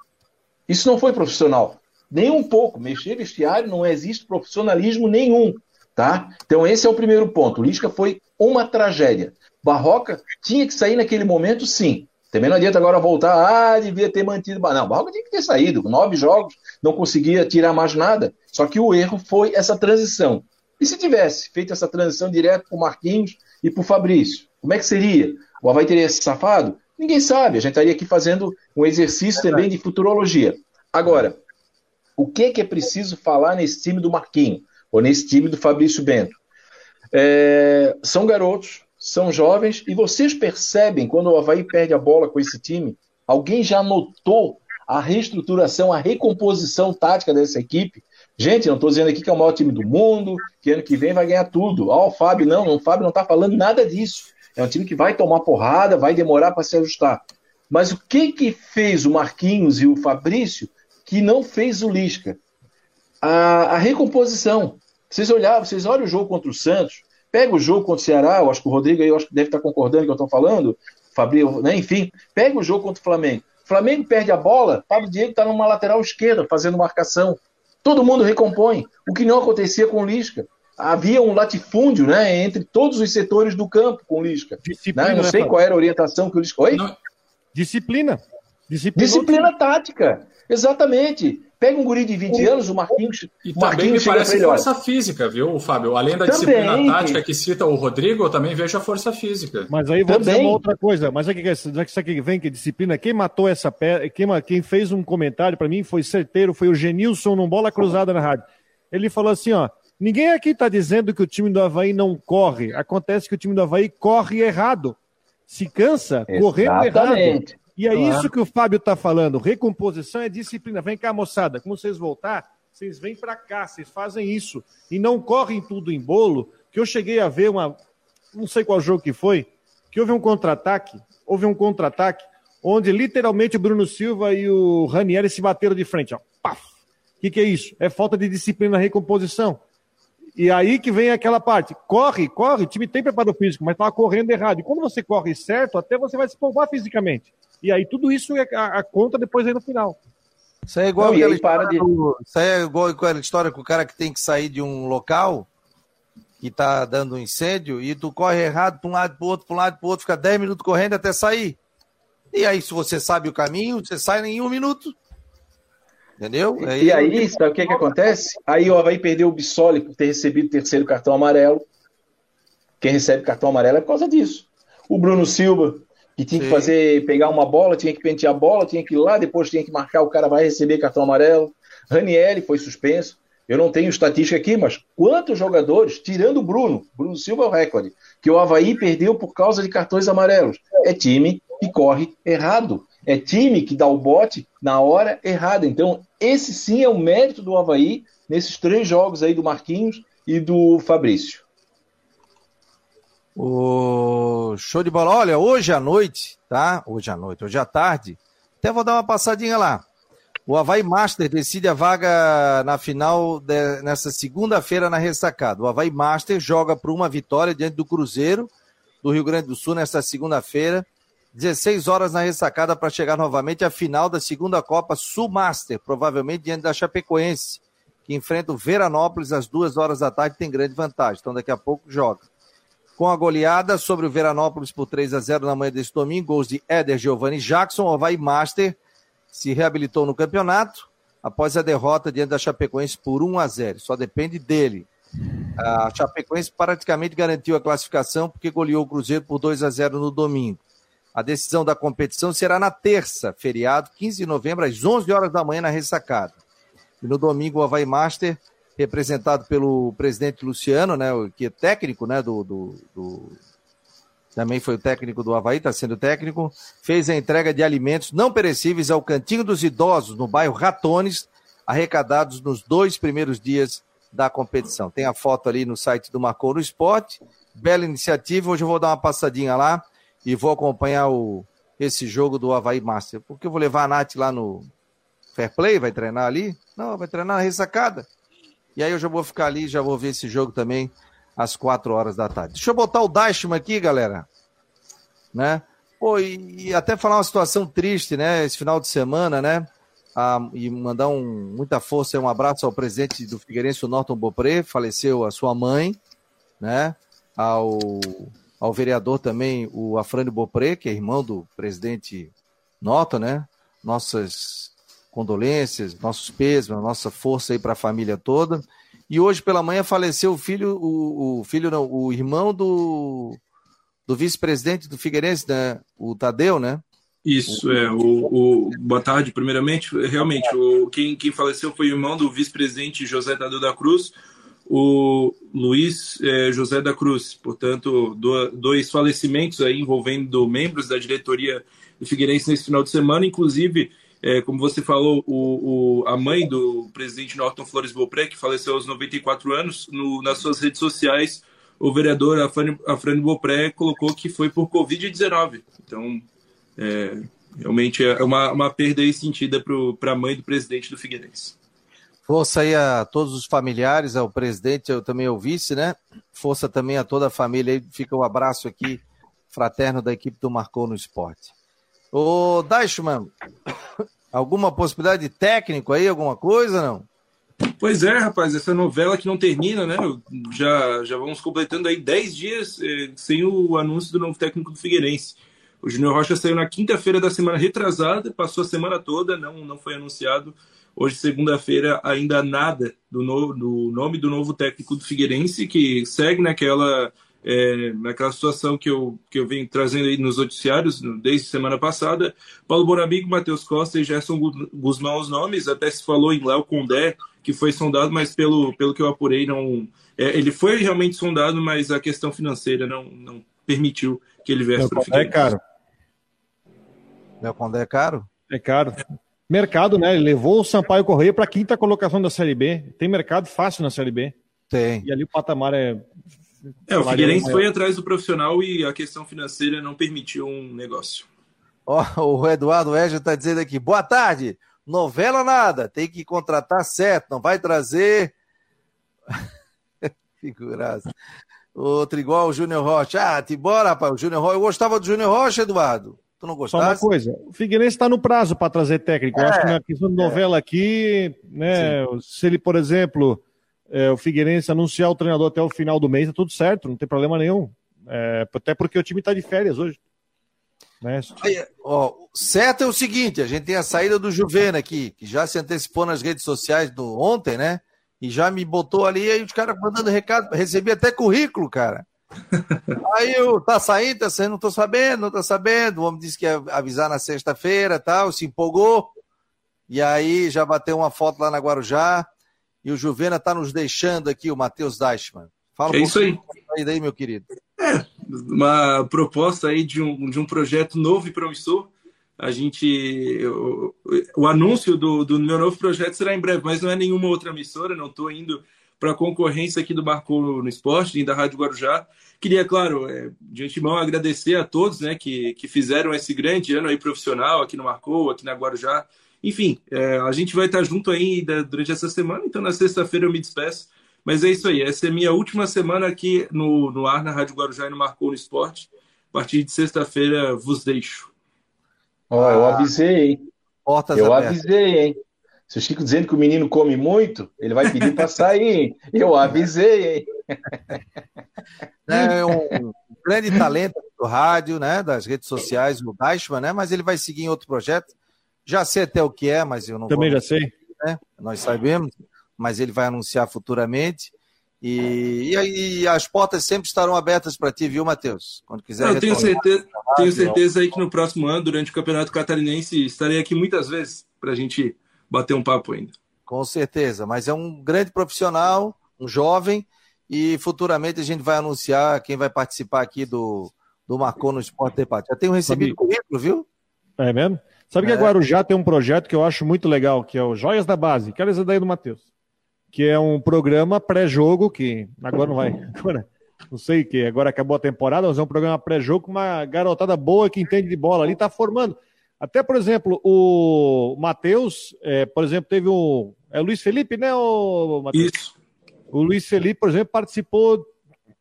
isso não foi profissional. Nem um pouco. Mexer vestiário não existe profissionalismo nenhum. Tá? Então, esse é o primeiro ponto. O Lisca foi uma tragédia. Barroca tinha que sair naquele momento, sim. Também não adianta agora voltar, ah, devia ter mantido. Não, Barroca tinha que ter saído. Nove jogos, não conseguia tirar mais nada. Só que o erro foi essa transição. E se tivesse feito essa transição direto para o Marquinhos e para o Fabrício? Como é que seria? O Havaí teria se safado? Ninguém sabe. A gente estaria aqui fazendo um exercício também de futurologia. Agora, o que, que é preciso falar nesse time do Marquinhos? Ou nesse time do Fabrício Bento? É, são garotos, são jovens e vocês percebem quando o Havaí perde a bola com esse time? Alguém já notou a reestruturação, a recomposição tática dessa equipe? Gente, não estou dizendo aqui que é o maior time do mundo, que ano que vem vai ganhar tudo. Ó, oh, o Fábio não, o Fábio não está falando nada disso. É um time que vai tomar porrada, vai demorar para se ajustar. Mas o que que fez o Marquinhos e o Fabrício que não fez o Lisca? A, a recomposição. Vocês olharam, vocês olham o jogo contra o Santos, Pega o jogo contra o Ceará, eu acho que o Rodrigo aí eu acho que deve estar concordando com o que eu estou falando, Fabrício, né? enfim, pega o jogo contra o Flamengo. O Flamengo perde a bola, Pablo Diego está numa lateral esquerda fazendo marcação. Todo mundo recompõe, o que não acontecia com o Lisca. Havia um latifúndio né, entre todos os setores do campo com o Lisca. Disciplina, né? Não sei né, qual era a orientação que o Lisca. Oi? Não. Disciplina. Disciplina, Disciplina tática. Exatamente. Pega um guri de 20 anos, o Marquinhos. E também Marquinhos me parece força física, viu, Fábio? Além da também. disciplina tática que cita o Rodrigo, eu também vejo a força física. Mas aí vou também. dizer uma outra coisa. Mas aqui, já que isso aqui vem, que disciplina, quem matou essa pedra, quem, quem fez um comentário para mim foi certeiro, foi o Genilson num bola cruzada na rádio. Ele falou assim: ó, ninguém aqui está dizendo que o time do Havaí não corre. Acontece que o time do Havaí corre errado. Se cansa correndo errado. E é isso que o Fábio está falando. Recomposição é disciplina. Vem cá, moçada. Quando vocês voltar, vocês vêm para cá, vocês fazem isso. E não correm tudo em bolo, que eu cheguei a ver uma. Não sei qual jogo que foi, que houve um contra-ataque. Houve um contra-ataque onde literalmente o Bruno Silva e o Ranieri se bateram de frente. Ó. Paf! O que, que é isso? É falta de disciplina na recomposição. E aí que vem aquela parte. Corre, corre, o time tem preparo físico, mas estava correndo errado. E quando você corre certo, até você vai se poupar fisicamente. E aí tudo isso é a, a conta depois aí no final. Isso é igual Não, aquela de... do... Isso é igual aquela história com o cara que tem que sair de um local que tá dando um incêndio e tu corre errado para um lado, para outro, para um lado, para outro, fica 10 minutos correndo até sair. E aí, se você sabe o caminho, você sai em um minuto. Entendeu? Aí, e aí, sabe o que, que acontece? Aí o Havaí perdeu o Bissoli por ter recebido o terceiro cartão amarelo. Quem recebe cartão amarelo é por causa disso. O Bruno Silva que tinha Sim. que fazer, pegar uma bola, tinha que pentear a bola, tinha que ir lá, depois tinha que marcar, o cara vai receber cartão amarelo. Ranielli foi suspenso. Eu não tenho estatística aqui, mas quantos jogadores, tirando o Bruno, Bruno Silva é o recorde, que o Havaí perdeu por causa de cartões amarelos? É time que corre errado. É time que dá o bote na hora errada. Então, esse sim é o mérito do Havaí nesses três jogos aí do Marquinhos e do Fabrício. O show de bola. Olha, hoje à noite, tá? Hoje à noite, hoje à tarde. Até vou dar uma passadinha lá. O Havaí Master decide a vaga na final de, nessa segunda-feira na ressacada. O Havaí Master joga por uma vitória diante do Cruzeiro do Rio Grande do Sul nesta segunda-feira. 16 horas na ressacada para chegar novamente à final da segunda Copa Sul Master, provavelmente diante da Chapecoense, que enfrenta o Veranópolis às duas horas da tarde, tem grande vantagem. Então daqui a pouco joga com a goleada sobre o Veranópolis por 3 a 0 na manhã desse domingo, gols de Éder Giovanni Jackson, o Havaí Master se reabilitou no campeonato após a derrota diante da Chapecoense por 1 a 0. Só depende dele. A Chapecoense praticamente garantiu a classificação porque goleou o Cruzeiro por 2 a 0 no domingo. A decisão da competição será na terça, feriado, 15 de novembro, às 11 horas da manhã na ressacada. E no domingo o Havaí Master representado pelo presidente Luciano, né, que é técnico, né, do, do, do também foi o técnico do Havaí, está sendo técnico, fez a entrega de alimentos não perecíveis ao Cantinho dos Idosos, no bairro Ratones, arrecadados nos dois primeiros dias da competição. Tem a foto ali no site do Marcou no Esporte, bela iniciativa, hoje eu vou dar uma passadinha lá e vou acompanhar o, esse jogo do Havaí Master, porque eu vou levar a Nath lá no Fair Play, vai treinar ali? Não, vai treinar na ressacada. E aí eu já vou ficar ali, já vou ver esse jogo também às quatro horas da tarde. Deixa eu botar o Dashman aqui, galera. Né? Pô, e, e, até falar uma situação triste, né? Esse final de semana, né? Ah, e mandar um, muita força e um abraço ao presidente do Figueirense, o Norton Bopré, faleceu a sua mãe, né? Ao, ao vereador também, o Afrânio Bopré, que é irmão do presidente Norton, né? Nossas condolências, nossos pesos, nossa força aí para a família toda. E hoje pela manhã faleceu o filho, o, o filho não, o irmão do, do vice-presidente do Figueirense, né? O Tadeu, né? Isso, é. O, o, boa tarde, primeiramente. Realmente, o, quem, quem faleceu foi o irmão do vice-presidente José Tadeu da Cruz, o Luiz é, José da Cruz. Portanto, do, dois falecimentos aí envolvendo membros da diretoria do Figueirense nesse final de semana. Inclusive, é, como você falou, o, o, a mãe do presidente Norton Flores Beaupré, que faleceu aos 94 anos, no, nas suas redes sociais, o vereador Afrânio, Afrânio Beaupré colocou que foi por Covid-19. Então, é, realmente é uma, uma perda aí sentida para a mãe do presidente do Figueirense. Força aí a todos os familiares, ao presidente, eu também ao vice, né? Força também a toda a família aí. Fica o um abraço aqui, fraterno da equipe do Marcou no Esporte. Ô, Deichmann, alguma possibilidade de técnico aí, alguma coisa, não? Pois é, rapaz, essa novela que não termina, né? Já, já vamos completando aí 10 dias eh, sem o anúncio do novo técnico do Figueirense. O Júnior Rocha saiu na quinta-feira da semana retrasada, passou a semana toda, não, não foi anunciado. Hoje, segunda-feira, ainda nada do, no, do nome do novo técnico do Figueirense, que segue naquela é, naquela situação que eu, que eu venho trazendo aí nos noticiários desde semana passada. Paulo Bonamigo, Matheus Costa e Gerson Guzmão os nomes, até se falou em Léo Condé, que foi sondado, mas pelo, pelo que eu apurei, não. É, ele foi realmente sondado, mas a questão financeira não, não permitiu que ele viesse para o Figueirense. É caro. Léo Condé é caro? É caro. Mercado, né? Ele levou o Sampaio Correia para a quinta colocação da Série B. Tem mercado fácil na Série B. Tem. E ali o patamar é é, o Figueirense foi atrás do profissional e a questão financeira não permitiu um negócio. Ó, oh, o Eduardo Eger está dizendo aqui, boa tarde, novela nada, tem que contratar certo, não vai trazer... Figuraça. Outro igual o Júnior Rocha. Ah, te bora, rapaz, o Júnior Rocha. Eu gostava do Júnior Rocha, Eduardo. Tu não gostava? Só uma coisa, o Figueirense está no prazo para trazer técnico. É, Eu acho que na questão de novela é. aqui, né, Sim. se ele, por exemplo é, o Figueirense anunciar o treinador até o final do mês, é tudo certo, não tem problema nenhum. É, até porque o time está de férias hoje. Né? Aí, ó, certo é o seguinte: a gente tem a saída do Juvena aqui, que já se antecipou nas redes sociais do ontem, né? E já me botou ali, aí os caras mandando recado, recebi até currículo, cara. Aí eu, tá saindo, tá saindo, não tô sabendo, não tô sabendo. O homem disse que ia avisar na sexta-feira tal, se empolgou. E aí já bateu uma foto lá na Guarujá. E o Juvena está nos deixando aqui, o Matheus Deichmann. Fala é um isso aí. aí meu querido. É, uma proposta aí de um, de um projeto novo e promissor. A gente. O, o anúncio do, do meu novo projeto será em breve, mas não é nenhuma outra emissora, não estou indo para a concorrência aqui do Marco no Esporte, da Rádio Guarujá. Queria, claro, é, de antemão agradecer a todos né, que, que fizeram esse grande ano aí profissional aqui no Marcou, aqui na Guarujá. Enfim, é, a gente vai estar junto aí durante essa semana, então na sexta-feira eu me despeço. Mas é isso aí, essa é minha última semana aqui no, no ar, na Rádio Guarujá e no Marcou no Esporte. A partir de sexta-feira vos deixo. Ó, oh, eu avisei, hein? Portas eu abertas. avisei, hein? Se o Chico dizendo que o menino come muito, ele vai pedir para sair, hein? Eu avisei, hein? É um grande talento do rádio, né? Das redes sociais, o Deichmann, né? Mas ele vai seguir em outro projeto. Já sei até o que é, mas eu não Também vou... já sei. Né? Nós sabemos, mas ele vai anunciar futuramente. E, e, e as portas sempre estarão abertas para ti, viu, Matheus? Quando quiser. Eu tenho certeza, tenho certeza aí que no próximo ano, durante o Campeonato Catarinense, estarei aqui muitas vezes para a gente bater um papo ainda. Com certeza, mas é um grande profissional, um jovem, e futuramente a gente vai anunciar quem vai participar aqui do, do Marcou no Esporte Debate. Já tenho recebido currículo, viu? É mesmo? Sabe que é. agora o Já tem um projeto que eu acho muito legal, que é o Joias da Base. Quero essa daí do Matheus. Que é um programa pré-jogo, que agora não vai. Agora, não sei que agora acabou a temporada, mas é um programa pré-jogo com uma garotada boa que entende de bola ali, tá formando. Até, por exemplo, o Matheus, é, por exemplo, teve o. É o Luiz Felipe, né, o Matheus? Isso. O Luiz Felipe, por exemplo, participou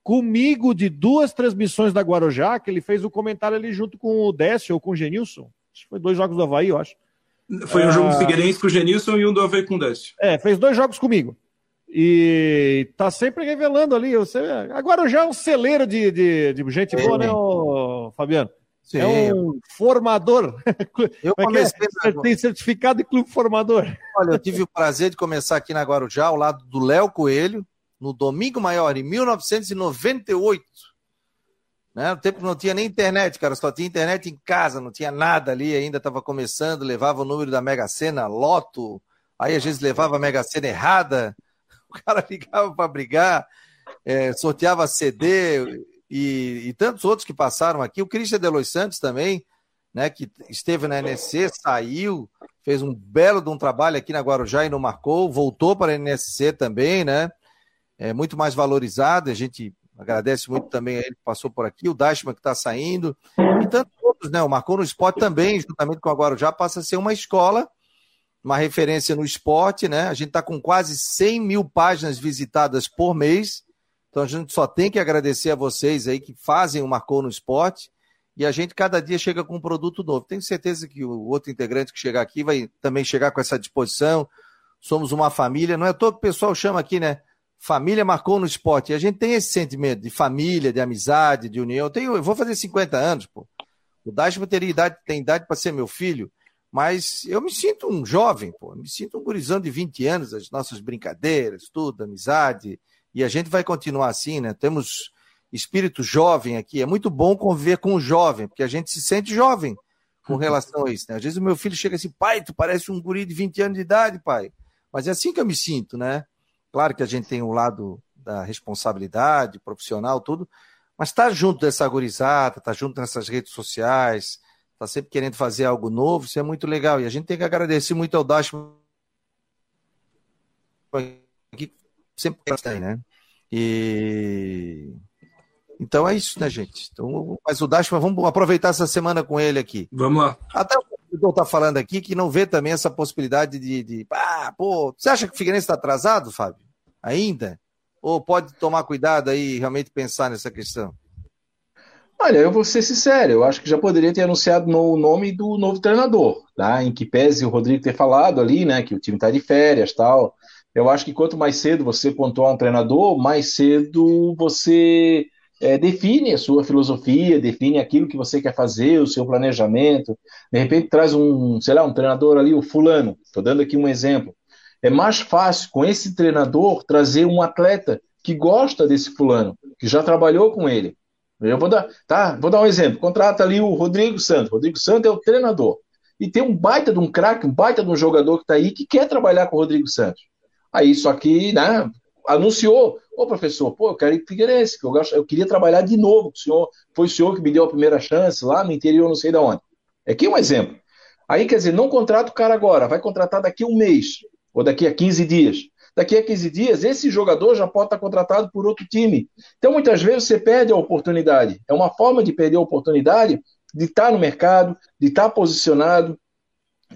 comigo de duas transmissões da Guarujá, que ele fez o um comentário ali junto com o Décio ou com o Genilson. Acho que foi dois jogos do Havaí, eu acho. Foi um jogo do ah, Figueirense com o Genilson e um do Havaí com o Décio. É, fez dois jogos comigo. E tá sempre revelando ali. Você... Agora já é um celeiro de, de, de gente boa, né, Fabiano? Sim. É um formador. Eu é é? comecei. É? Tem certificado de clube formador. Olha, eu tive o prazer de começar aqui na Guarujá, ao lado do Léo Coelho, no Domingo Maior, em 1998. Né? No tempo que não tinha nem internet, cara, só tinha internet em casa, não tinha nada ali, ainda estava começando, levava o número da Mega Sena, loto, aí às vezes levava a Mega Sena errada, o cara ligava para brigar, é, sorteava CD e, e, tantos outros que passaram aqui. O Christian Delois Santos também, né, que esteve na NSC, saiu, fez um belo de um trabalho aqui na Guarujá e não marcou, voltou para a NSC também, né? É muito mais valorizado, a gente agradece muito também a ele que passou por aqui, o Dashman que está saindo, e tantos outros, né? O Marcou no Esporte também, juntamente com o Guarujá, passa a ser uma escola, uma referência no esporte, né? A gente está com quase 100 mil páginas visitadas por mês, então a gente só tem que agradecer a vocês aí que fazem o Marcou no Esporte, e a gente cada dia chega com um produto novo. Tenho certeza que o outro integrante que chegar aqui vai também chegar com essa disposição, somos uma família. Não é todo o pessoal chama aqui, né? Família marcou no esporte. E a gente tem esse sentimento de família, de amizade, de união. Eu, tenho, eu vou fazer 50 anos, pô. O Dashman teria idade, tem idade para ser meu filho, mas eu me sinto um jovem, pô. Me sinto um gurizão de 20 anos, as nossas brincadeiras, tudo, amizade. E a gente vai continuar assim, né? Temos espírito jovem aqui. É muito bom conviver com o jovem, porque a gente se sente jovem com relação a isso. Né? Às vezes o meu filho chega assim, pai, tu parece um guri de 20 anos de idade, pai. Mas é assim que eu me sinto, né? Claro que a gente tem o um lado da responsabilidade profissional, tudo, mas tá junto dessa gurizada, tá junto nessas redes sociais, tá sempre querendo fazer algo novo, isso é muito legal. E a gente tem que agradecer muito ao Dash que sempre tem, né? E então é isso, né, gente? Então, mas o Dashman, vamos aproveitar essa semana com ele aqui. Vamos lá. Até o Vitor está falando aqui que não vê também essa possibilidade de. de ah, pô, você acha que o Figueirense está atrasado, Fábio? Ainda? Ou pode tomar cuidado aí e realmente pensar nessa questão? Olha, eu vou ser sincero, eu acho que já poderia ter anunciado o nome do novo treinador, tá? Em que pese o Rodrigo ter falado ali, né, que o time está de férias tal. Eu acho que quanto mais cedo você pontuar um treinador, mais cedo você é, define a sua filosofia, define aquilo que você quer fazer, o seu planejamento. De repente traz um, sei lá, um treinador ali, o fulano. Estou dando aqui um exemplo. É mais fácil com esse treinador trazer um atleta que gosta desse fulano, que já trabalhou com ele. Eu vou dar, tá? Vou dar um exemplo. Contrata ali o Rodrigo Santos. Rodrigo Santos é o treinador. E tem um baita de um craque, um baita de um jogador que está aí que quer trabalhar com o Rodrigo Santos. Aí isso aqui, né? Anunciou, Ô, professor, pô, eu quero ir para Figueirense, que eu, gosto, eu queria trabalhar de novo com o senhor. Foi o senhor que me deu a primeira chance lá no interior, não sei de onde. É aqui um exemplo. Aí, quer dizer, não contrata o cara agora, vai contratar daqui a um mês, ou daqui a 15 dias. Daqui a 15 dias, esse jogador já pode estar contratado por outro time. Então, muitas vezes, você perde a oportunidade. É uma forma de perder a oportunidade de estar no mercado, de estar posicionado,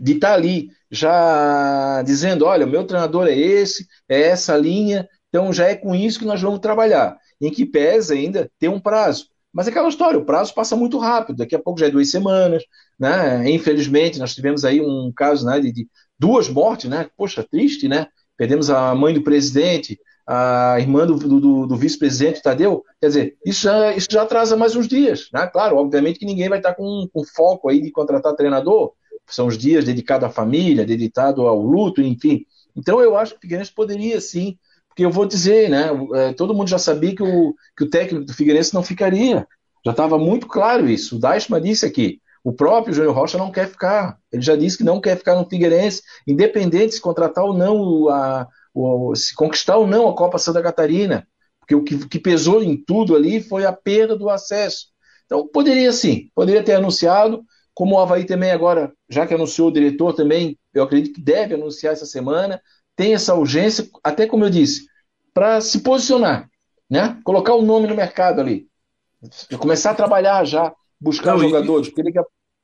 de estar ali já dizendo: olha, o meu treinador é esse, é essa linha, então já é com isso que nós vamos trabalhar, em que pesa ainda ter um prazo. Mas é aquela história, o prazo passa muito rápido, daqui a pouco já é duas semanas, né? Infelizmente, nós tivemos aí um caso né, de, de duas mortes, né? Poxa, triste, né? Perdemos a mãe do presidente, a irmã do, do, do vice-presidente Tadeu. Quer dizer, isso já, isso já atrasa mais uns dias, né? Claro, obviamente que ninguém vai estar com, com foco aí de contratar treinador, são os dias dedicados à família, dedicado ao luto, enfim. Então eu acho que o Figueirense poderia sim porque eu vou dizer, né? É, todo mundo já sabia que o, que o técnico do Figueirense não ficaria. Já estava muito claro isso. O Dashman disse aqui. O próprio Júnior Rocha não quer ficar. Ele já disse que não quer ficar no Figueirense, independente se contratar ou não, a, se conquistar ou não a Copa Santa Catarina. Porque o que, que pesou em tudo ali foi a perda do acesso. Então, poderia sim, poderia ter anunciado, como o Havaí também agora, já que anunciou o diretor também, eu acredito que deve anunciar essa semana, tem essa urgência, até como eu disse, para se posicionar, né? Colocar o nome no mercado ali. Começar a trabalhar já, buscar não, jogadores. Porque ele.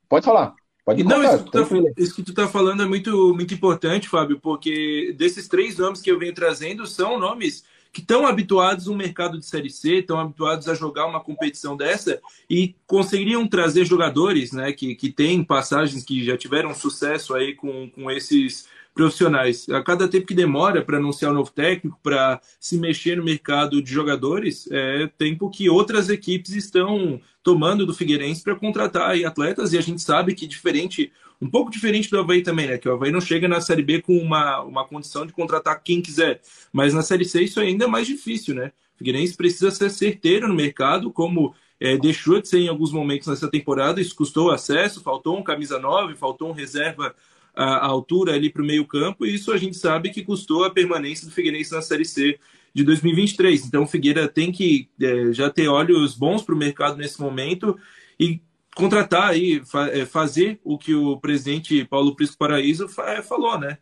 Pode falar. Pode não, isso, que tá, isso que tu está falando é muito, muito importante, Fábio, porque desses três nomes que eu venho trazendo são nomes que estão habituados no mercado de Série C, estão habituados a jogar uma competição dessa e conseguiriam trazer jogadores né, que, que têm passagens que já tiveram sucesso aí com, com esses profissionais. A cada tempo que demora para anunciar um novo técnico, para se mexer no mercado de jogadores, é tempo que outras equipes estão tomando do Figueirense para contratar atletas, e a gente sabe que diferente, um pouco diferente do Havaí também, né? Que o Havaí não chega na Série B com uma, uma condição de contratar quem quiser. Mas na Série C isso é ainda mais difícil, né? O Figueirense precisa ser certeiro no mercado, como é, deixou de ser em alguns momentos nessa temporada, isso custou acesso, faltou um camisa 9, faltou um reserva a, altura ali para o meio campo, e isso a gente sabe que custou a permanência do Figueirense na Série C de 2023. Então o Figueira tem que é, já ter olhos bons para o mercado nesse momento e contratar aí, é, fazer o que o presidente Paulo Prisco Paraíso fa falou, né?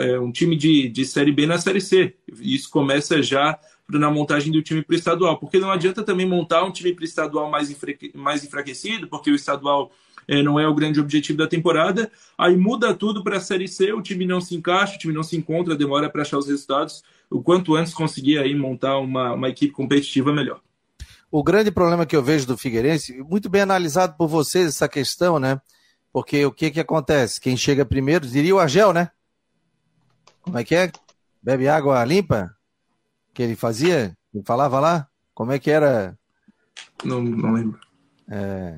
É um time de, de Série B na Série C. Isso começa já na montagem do time para o estadual, porque não adianta também montar um time para o estadual mais, mais enfraquecido, porque o estadual é, não é o grande objetivo da temporada. Aí muda tudo para a Série C, o time não se encaixa, o time não se encontra, demora para achar os resultados. O quanto antes conseguir aí montar uma, uma equipe competitiva, melhor. O grande problema que eu vejo do Figueirense, muito bem analisado por vocês essa questão, né? Porque o que que acontece? Quem chega primeiro, diria o Argel, né? Como é que é? Bebe água limpa? Que ele fazia? Ele falava lá? Como é que era? Não, não lembro. É...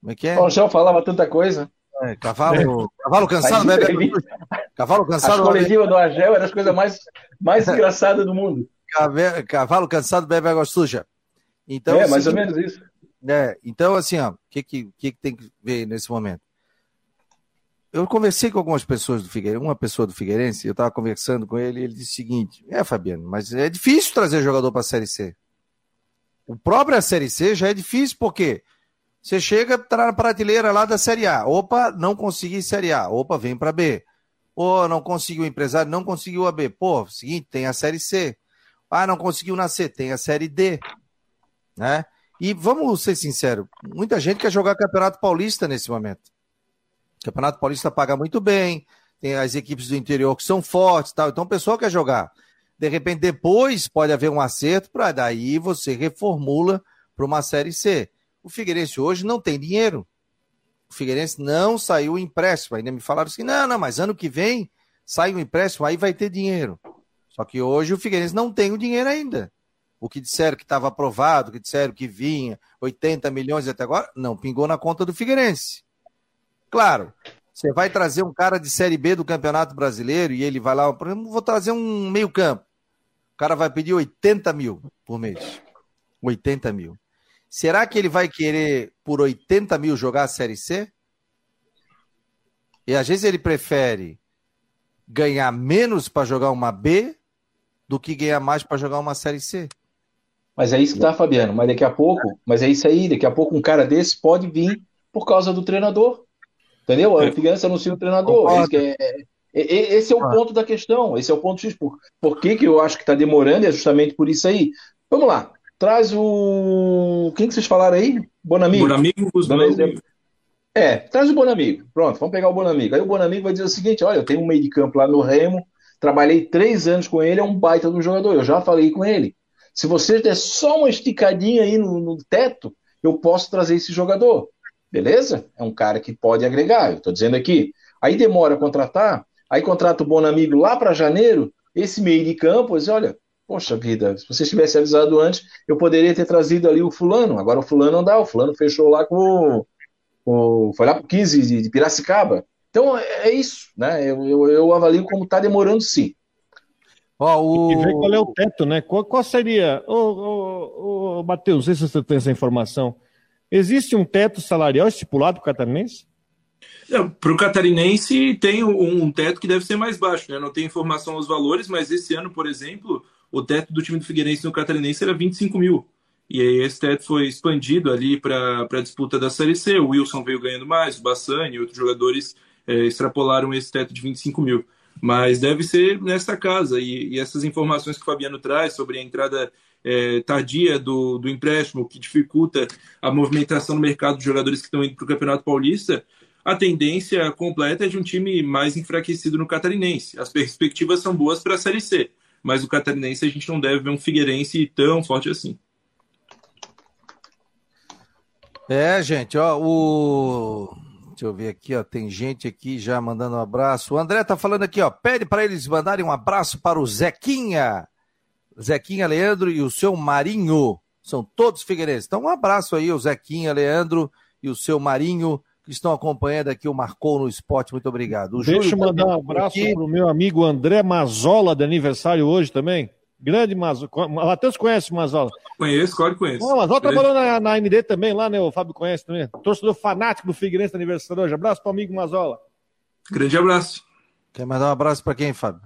Como é que é? O Angel falava tanta coisa. É, cavalo, cavalo cansado, bebe água suja. Cavalo cansado. A coletiva do Argel era as coisas mais, mais engraçadas do mundo. Cavalo cansado bebe água suja. Então, é, mais ou menos isso. É, então, assim, o que, que, que tem que ver nesse momento? Eu conversei com algumas pessoas do Figueirense, uma pessoa do Figueirense, eu estava conversando com ele e ele disse o seguinte: é, Fabiano, mas é difícil trazer jogador para a Série C. O próprio Série C já é difícil, porque você chega, tá na prateleira lá da Série A. Opa, não consegui Série A. Opa, vem para B. Ou não conseguiu o empresário, não conseguiu a B. Pô, seguinte, tem a Série C. Ah, não conseguiu na C, tem a Série D. Né? E vamos ser sinceros, muita gente quer jogar Campeonato Paulista nesse momento. O Campeonato Paulista paga muito bem, tem as equipes do interior que são fortes tal. Então o pessoal quer jogar. De repente, depois pode haver um acerto para daí você reformula para uma Série C. O Figueirense hoje não tem dinheiro. O Figueirense não saiu empréstimo. Ainda me falaram assim: não, não, mas ano que vem sai um empréstimo, aí vai ter dinheiro. Só que hoje o Figueirense não tem o dinheiro ainda. O que disseram que estava aprovado, o que disseram que vinha, 80 milhões até agora, não pingou na conta do Figueirense. Claro, você vai trazer um cara de Série B do Campeonato Brasileiro e ele vai lá, por exemplo, vou trazer um meio-campo. O cara vai pedir 80 mil por mês. 80 mil. Será que ele vai querer, por 80 mil, jogar a Série C? E às vezes ele prefere ganhar menos para jogar uma B do que ganhar mais para jogar uma Série C. Mas é isso que tá, Fabiano. Mas daqui a pouco, mas é isso aí, daqui a pouco um cara desse pode vir por causa do treinador. Entendeu? A Figueirense anuncia o treinador. Esse é, é, é, esse é o ponto da questão. Esse é o ponto X. Por, por que, que eu acho que está demorando? É justamente por isso aí. Vamos lá. Traz o. Quem que vocês falaram aí? Bonamigo. Bonamigo, Bonamigo. É, traz o Bonamigo. Pronto, vamos pegar o Bonamigo. Aí o Bonamigo vai dizer o seguinte: olha, eu tenho um meio de campo lá no Remo, trabalhei três anos com ele, é um baita do jogador. Eu já falei com ele. Se você der só uma esticadinha aí no, no teto, eu posso trazer esse jogador. Beleza? É um cara que pode agregar, eu estou dizendo aqui. Aí demora a contratar, aí contrata o bom amigo lá para janeiro, esse meio de campo, diz, olha, poxa vida, se você tivesse avisado antes, eu poderia ter trazido ali o fulano. Agora o fulano não dá, o fulano fechou lá com o. foi lá para 15 de, de, Piracicaba. Então é, é isso, né? Eu, eu, eu avalio como está demorando sim. Ó, o... E ver qual é o teto, né? Qual, qual seria. Ô, ô, ô, Matheus, não sei se você tem essa informação. Existe um teto salarial estipulado para o catarinense? Para o catarinense tem um teto que deve ser mais baixo, né? Não tem informação aos valores, mas esse ano, por exemplo, o teto do time do Figueirense no catarinense era 25 mil. E aí esse teto foi expandido ali para a disputa da Série C. O Wilson veio ganhando mais, o Bassani e outros jogadores é, extrapolaram esse teto de 25 mil. Mas deve ser nesta casa. E, e essas informações que o Fabiano traz sobre a entrada é, tardia do, do empréstimo, que dificulta a movimentação no mercado de jogadores que estão indo para o Campeonato Paulista, a tendência completa é de um time mais enfraquecido no Catarinense. As perspectivas são boas para a Série C, mas o Catarinense a gente não deve ver um Figueirense tão forte assim. É, gente, ó, o. Deixa eu ver aqui, ó. Tem gente aqui já mandando um abraço. O André tá falando aqui, ó. Pede para eles mandarem um abraço para o Zequinha. Zequinha Leandro e o seu Marinho. São todos figueirenses. Então, um abraço aí, o Zequinha Leandro e o seu Marinho, que estão acompanhando aqui o Marcou no Esporte. Muito obrigado. O Deixa eu mandar um abraço para o meu amigo André Mazola, de aniversário hoje também. Grande Mazola. Matheus conhece o Mazola? Conheço, claro que conheço. O Mazola trabalhou na, na MD também, lá, né? O Fábio conhece também. Torcedor fanático do Figueirense aniversário hoje. Abraço para o amigo Mazola. Grande abraço. Quer mandar um abraço para quem, Fábio?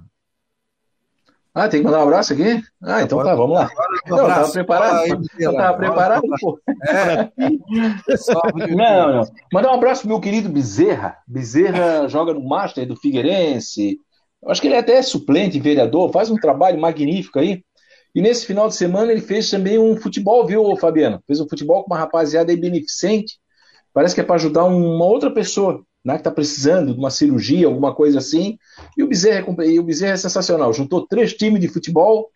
Ah, tem que mandar um abraço aqui? Ah, então tá, vamos lá. Não, eu tava preparado. Eu tava preparado, pô. É. Não, não. Mandar um abraço pro meu querido Bezerra. Bezerra joga no Master do Figueirense. Acho que ele é até suplente, vereador, faz um trabalho magnífico aí. E nesse final de semana ele fez também um futebol, viu, Fabiano? Fez um futebol com uma rapaziada aí beneficente. Parece que é para ajudar uma outra pessoa né, que está precisando de uma cirurgia, alguma coisa assim. E o Bezerra, é o Bezerra é sensacional. Juntou três times de futebol,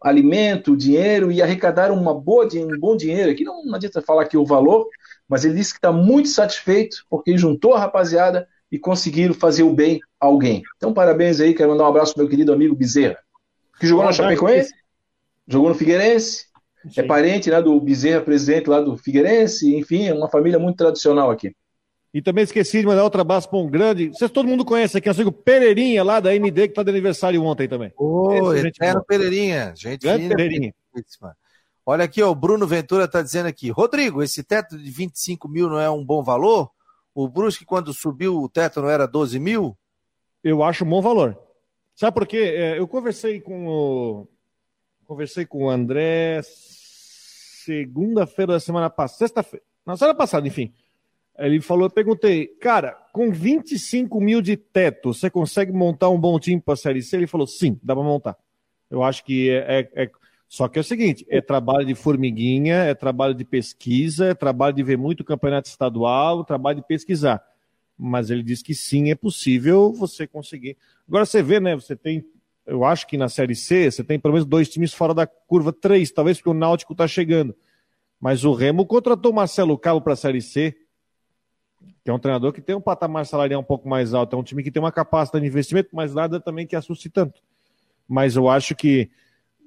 alimento, dinheiro e arrecadaram uma boa, um bom dinheiro. Aqui não, não adianta falar aqui o valor, mas ele disse que está muito satisfeito porque juntou a rapaziada, e conseguiram fazer o bem a alguém. Então, parabéns aí, quero mandar um abraço pro meu querido amigo Bezerra, que jogou na Chapecoense, jogou no Figueirense, Sim. é parente né, do Bezerra, presidente lá do Figueirense, enfim, é uma família muito tradicional aqui. E também esqueci de mandar outro abraço para um grande. Vocês todo mundo conhece aqui, nosso amigo Pereirinha, lá da ND, que está de aniversário ontem também. Ô, Eterno Pereirinha. Gente grande fina, Pereirinha. Olha aqui, ó, o Bruno Ventura está dizendo aqui. Rodrigo, esse teto de 25 mil não é um bom valor? O Brusque, quando subiu o teto, não era 12 mil? Eu acho um bom valor. Sabe por quê? É, eu conversei com o. Conversei com o André segunda-feira da semana passada. Sexta-feira. Na semana passada, enfim. Ele falou, eu perguntei, cara, com 25 mil de teto, você consegue montar um bom time para a Série C? Ele falou, sim, dá para montar. Eu acho que é, é, é, Só que é o seguinte: é trabalho de formiguinha, é trabalho de pesquisa, é trabalho de ver muito campeonato estadual, trabalho de pesquisar. Mas ele disse que sim, é possível você conseguir. Agora você vê, né? Você tem. Eu acho que na Série C você tem pelo menos dois times fora da curva, três, talvez porque o Náutico está chegando. Mas o Remo contratou Marcelo Cabo para a Série C que é um treinador que tem um patamar salarial um pouco mais alto, é um time que tem uma capacidade de investimento, mas nada também que assuste tanto. Mas eu acho que.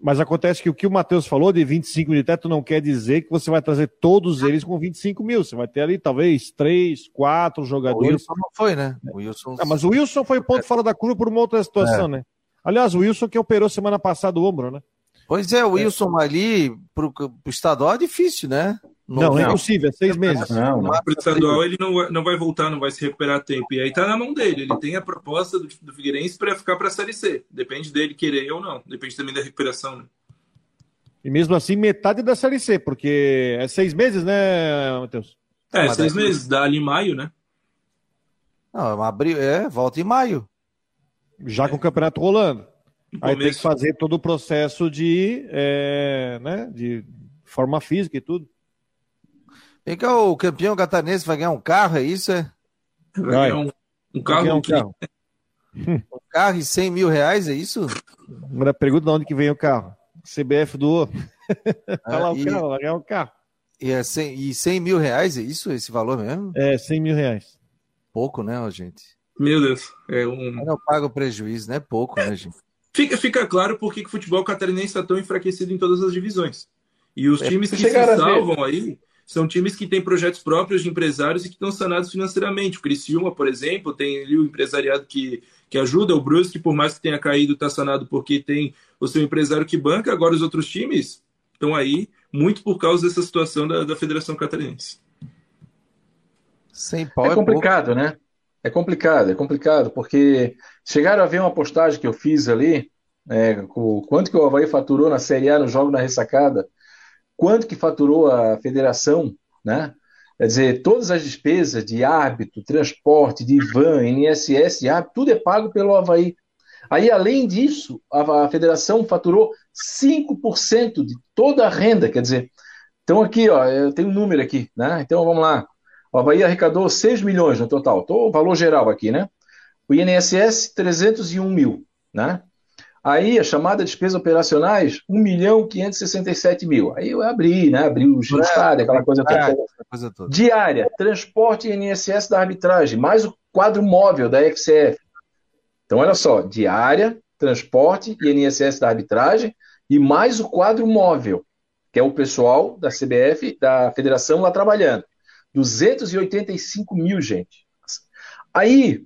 Mas acontece que o que o Matheus falou de 25 de teto não quer dizer que você vai trazer todos eles com 25 mil. Você vai ter ali talvez três, quatro jogadores. O Wilson não foi, né? O Wilson... Ah, mas o Wilson foi ponto fora da curva por uma outra situação, é. né? Aliás, o Wilson que operou semana passada o ombro, né? Pois é, o Wilson é. ali pro, pro estadual é difícil, né? Não, não, é impossível, é seis meses. Não, não. O estadual ele não, não vai voltar, não vai se recuperar a tempo. E aí tá na mão dele. Ele tem a proposta do, do Figueirense para ficar para a Série C. Depende dele querer ou não. Depende também da recuperação. Né? E mesmo assim, metade da Série C, porque é seis meses, né, Matheus? É, Mas seis meses. Dá ali em maio, né? Não, abril, é, volta em maio. Já com o campeonato rolando. Aí tem que fazer todo o processo de, é, né, de forma física e tudo. Vem cá, o campeão catarinense vai ganhar um carro, é isso? É? Vai ganhar um, um carro. Um carro. um carro e 100 mil reais, é isso? Agora pergunta de onde que vem o carro. CBF doou. Olha lá o e, carro, vai ganhar um carro. E, é 100, e 100 mil reais, é isso? Esse valor mesmo? É, 100 mil reais. Pouco, né, gente? Meu Deus. É um... Eu não pago prejuízo, né? Pouco, né, gente? Fica, fica claro por que o futebol catarinense está tão enfraquecido em todas as divisões. E os é, times que se salvam aí são times que têm projetos próprios de empresários e que estão sanados financeiramente. O Criciúma, por exemplo, tem ali o empresariado que, que ajuda, o Brusque, por mais que tenha caído, está sanado porque tem o seu empresário que banca. Agora os outros times estão aí muito por causa dessa situação da, da Federação Catarinense. Sem pau é, é complicado, né? É complicado, é complicado, porque chegaram a ver uma postagem que eu fiz ali, é, com, quanto que o Havaí faturou na Série A no jogo na ressacada, quanto que faturou a federação, né? Quer dizer, todas as despesas de árbitro, transporte, de van, INSS, árbitro, tudo é pago pelo Havaí. Aí, além disso, a, a federação faturou 5% de toda a renda, quer dizer, então aqui, ó, eu tenho um número aqui, né? Então vamos lá. O Havaí arrecadou 6 milhões no total, o valor geral aqui, né? O INSS, 301 mil, né? Aí a chamada despesas operacionais, 1 milhão 567 mil. Aí eu abri, né? Abri o estádio, aquela coisa toda. coisa toda. Diária, transporte e INSS da arbitragem, mais o quadro móvel da FCF. Então, olha só, diária, transporte e INSS da arbitragem e mais o quadro móvel, que é o pessoal da CBF, da federação lá trabalhando. 285 mil, gente. Aí,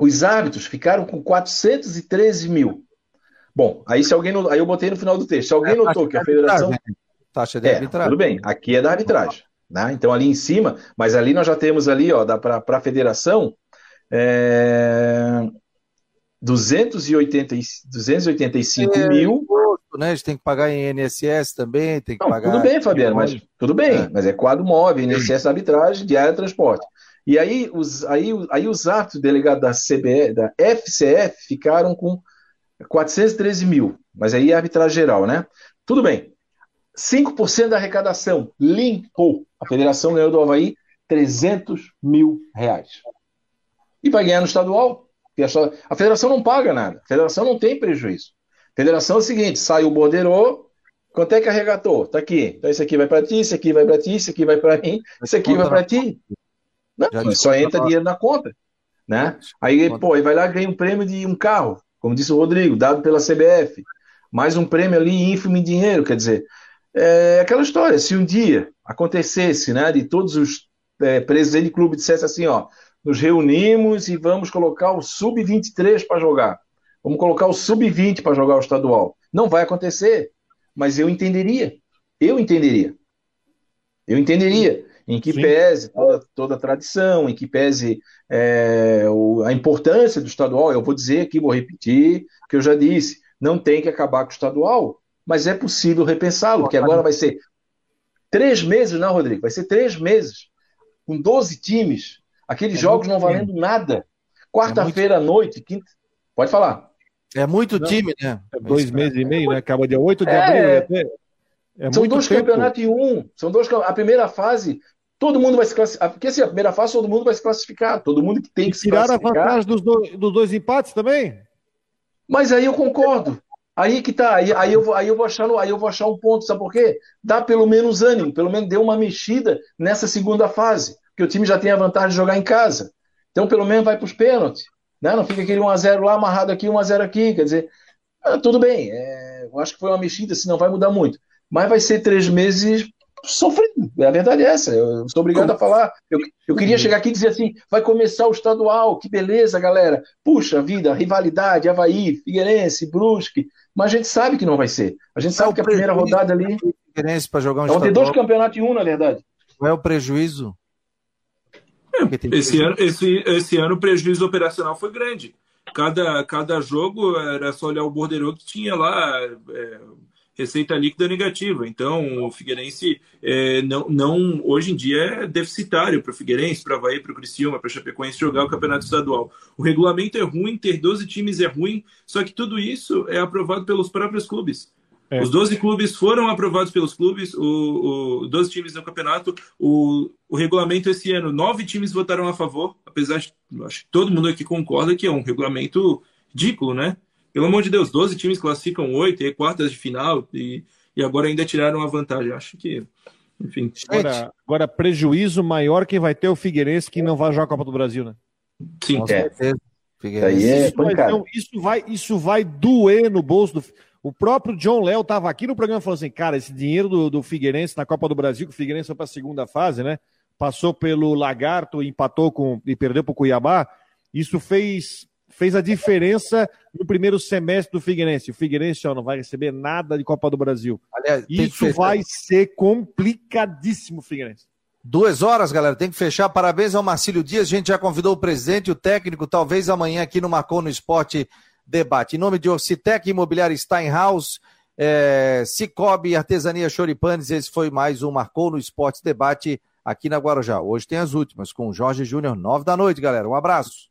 os árbitros ficaram com 413 mil. Bom, aí se alguém aí eu botei no final do texto. Se alguém é, notou que a federação taxa de é, arbitragem. Tudo bem, aqui é da arbitragem, né? Então ali em cima, mas ali nós já temos ali, ó, para a federação é, 280, 285 é, mil. Né? A gente tem que pagar em INSS também, tem que Não, pagar. Tudo bem, Fabiano, mas tudo bem, é. mas é quadro móvel, INSS arbitragem, diária transporte. E aí os, aí, aí os atos delegados da CBE, da FCF ficaram com 413 mil, mas aí é arbitragem geral, né? Tudo bem. 5% da arrecadação limpou. A Federação ganhou do Havaí 300 mil reais. E vai ganhar no estadual. A federação não paga nada. A federação não tem prejuízo. A federação é o seguinte: sai o borderô, quanto é que arregatou? Tá aqui. Então, isso aqui vai para ti, isso aqui vai para ti, isso aqui vai para mim, isso aqui vai para ti. Não, só entra dinheiro na conta. né? Aí, pô, ele vai lá e ganha um prêmio de um carro, como disse o Rodrigo, dado pela CBF. Mais um prêmio ali ínfimo em dinheiro, quer dizer, é aquela história, se um dia acontecesse, né, de todos os é, presidentes de clube dissessem assim, ó, nos reunimos e vamos colocar o sub-23 para jogar. Vamos colocar o sub-20 para jogar o estadual. Não vai acontecer, mas eu entenderia. Eu entenderia. Eu entenderia. Em que Sim. pese toda, toda, a tradição, em que pese é, o, a importância do estadual. Eu vou dizer aqui, vou repetir, que eu já disse, não tem que acabar com o estadual, mas é possível repensá-lo, porque agora vai ser três meses, não, Rodrigo? Vai ser três meses, com 12 times, aqueles é jogos não valendo time. nada. Quarta-feira é muito... à noite, quinta. Pode falar. É muito não, time, né? É dois meses e meio, né? Acaba dia 8 de é... abril. Né? É são dois tempo. campeonatos em um. São dois A primeira fase, todo mundo vai se classificar. Porque assim, a primeira fase todo mundo vai se classificar. Todo mundo que tem que se classificar. Tiraram a vantagem dos, dois, dos dois empates também? Mas aí eu concordo. Aí que tá, aí, aí, eu vou, aí, eu vou achar, aí eu vou achar um ponto, sabe por quê? Dá pelo menos ânimo, pelo menos deu uma mexida nessa segunda fase, porque o time já tem a vantagem de jogar em casa. Então, pelo menos vai para os pênaltis. Né? Não fica aquele 1x0 lá, amarrado aqui, 1x0 aqui. Quer dizer, ah, tudo bem, é, eu acho que foi uma mexida, se não vai mudar muito. Mas vai ser três meses sofrendo. A verdade é essa. Eu sou obrigado a falar. Eu, eu queria uhum. chegar aqui e dizer assim: vai começar o estadual, que beleza, galera. Puxa vida, rivalidade, Havaí, Figueirense, Brusque. Mas a gente sabe que não vai ser. A gente sabe que a primeira rodada ali. Figueirense para jogar um Vão ter dois campeonatos em um, na verdade. Qual é o prejuízo? É, esse, ano, esse, esse ano o prejuízo operacional foi grande. Cada, cada jogo era só olhar o borderô que tinha lá. É, receita líquida negativa. Então, o Figueirense é, não, não, hoje em dia é deficitário para o Figueirense, para Havaí, para o Criciúma, para o Chapecoense jogar o campeonato estadual. O regulamento é ruim, ter 12 times é ruim, só que tudo isso é aprovado pelos próprios clubes. É. Os 12 clubes foram aprovados pelos clubes, o, o 12 times no campeonato. O, o regulamento esse ano, nove times votaram a favor, apesar de acho que todo mundo aqui concorda que é um regulamento ridículo, né? Pelo amor de Deus, 12 times classificam 8 e quartas de final e, e agora ainda tiraram a vantagem. Acho que, enfim. Agora, agora, prejuízo maior quem vai ter o Figueirense que não vai jogar a Copa do Brasil, né? Sim, é. É isso, vai, então, isso, vai, isso vai doer no bolso do. O próprio John Léo estava aqui no programa e falou assim: cara, esse dinheiro do, do Figueirense na Copa do Brasil, que o Figueirense foi para a segunda fase, né? Passou pelo Lagarto, empatou com e perdeu para o Cuiabá. Isso fez fez a diferença no primeiro semestre do Figueirense. O Figueirense ó, não vai receber nada de Copa do Brasil. Aliás, Isso vai ser complicadíssimo, Figueirense. Duas horas, galera, tem que fechar. Parabéns ao Marcílio Dias. A gente já convidou o presidente e o técnico, talvez amanhã aqui no Marcou no Esporte Debate. Em nome de Ocitec Imobiliária Steinhaus, é, Cicobi Artesania Choripanes, esse foi mais um Marcou no Esporte Debate aqui na Guarujá. Hoje tem as últimas com o Jorge Júnior, nove da noite, galera. Um abraço.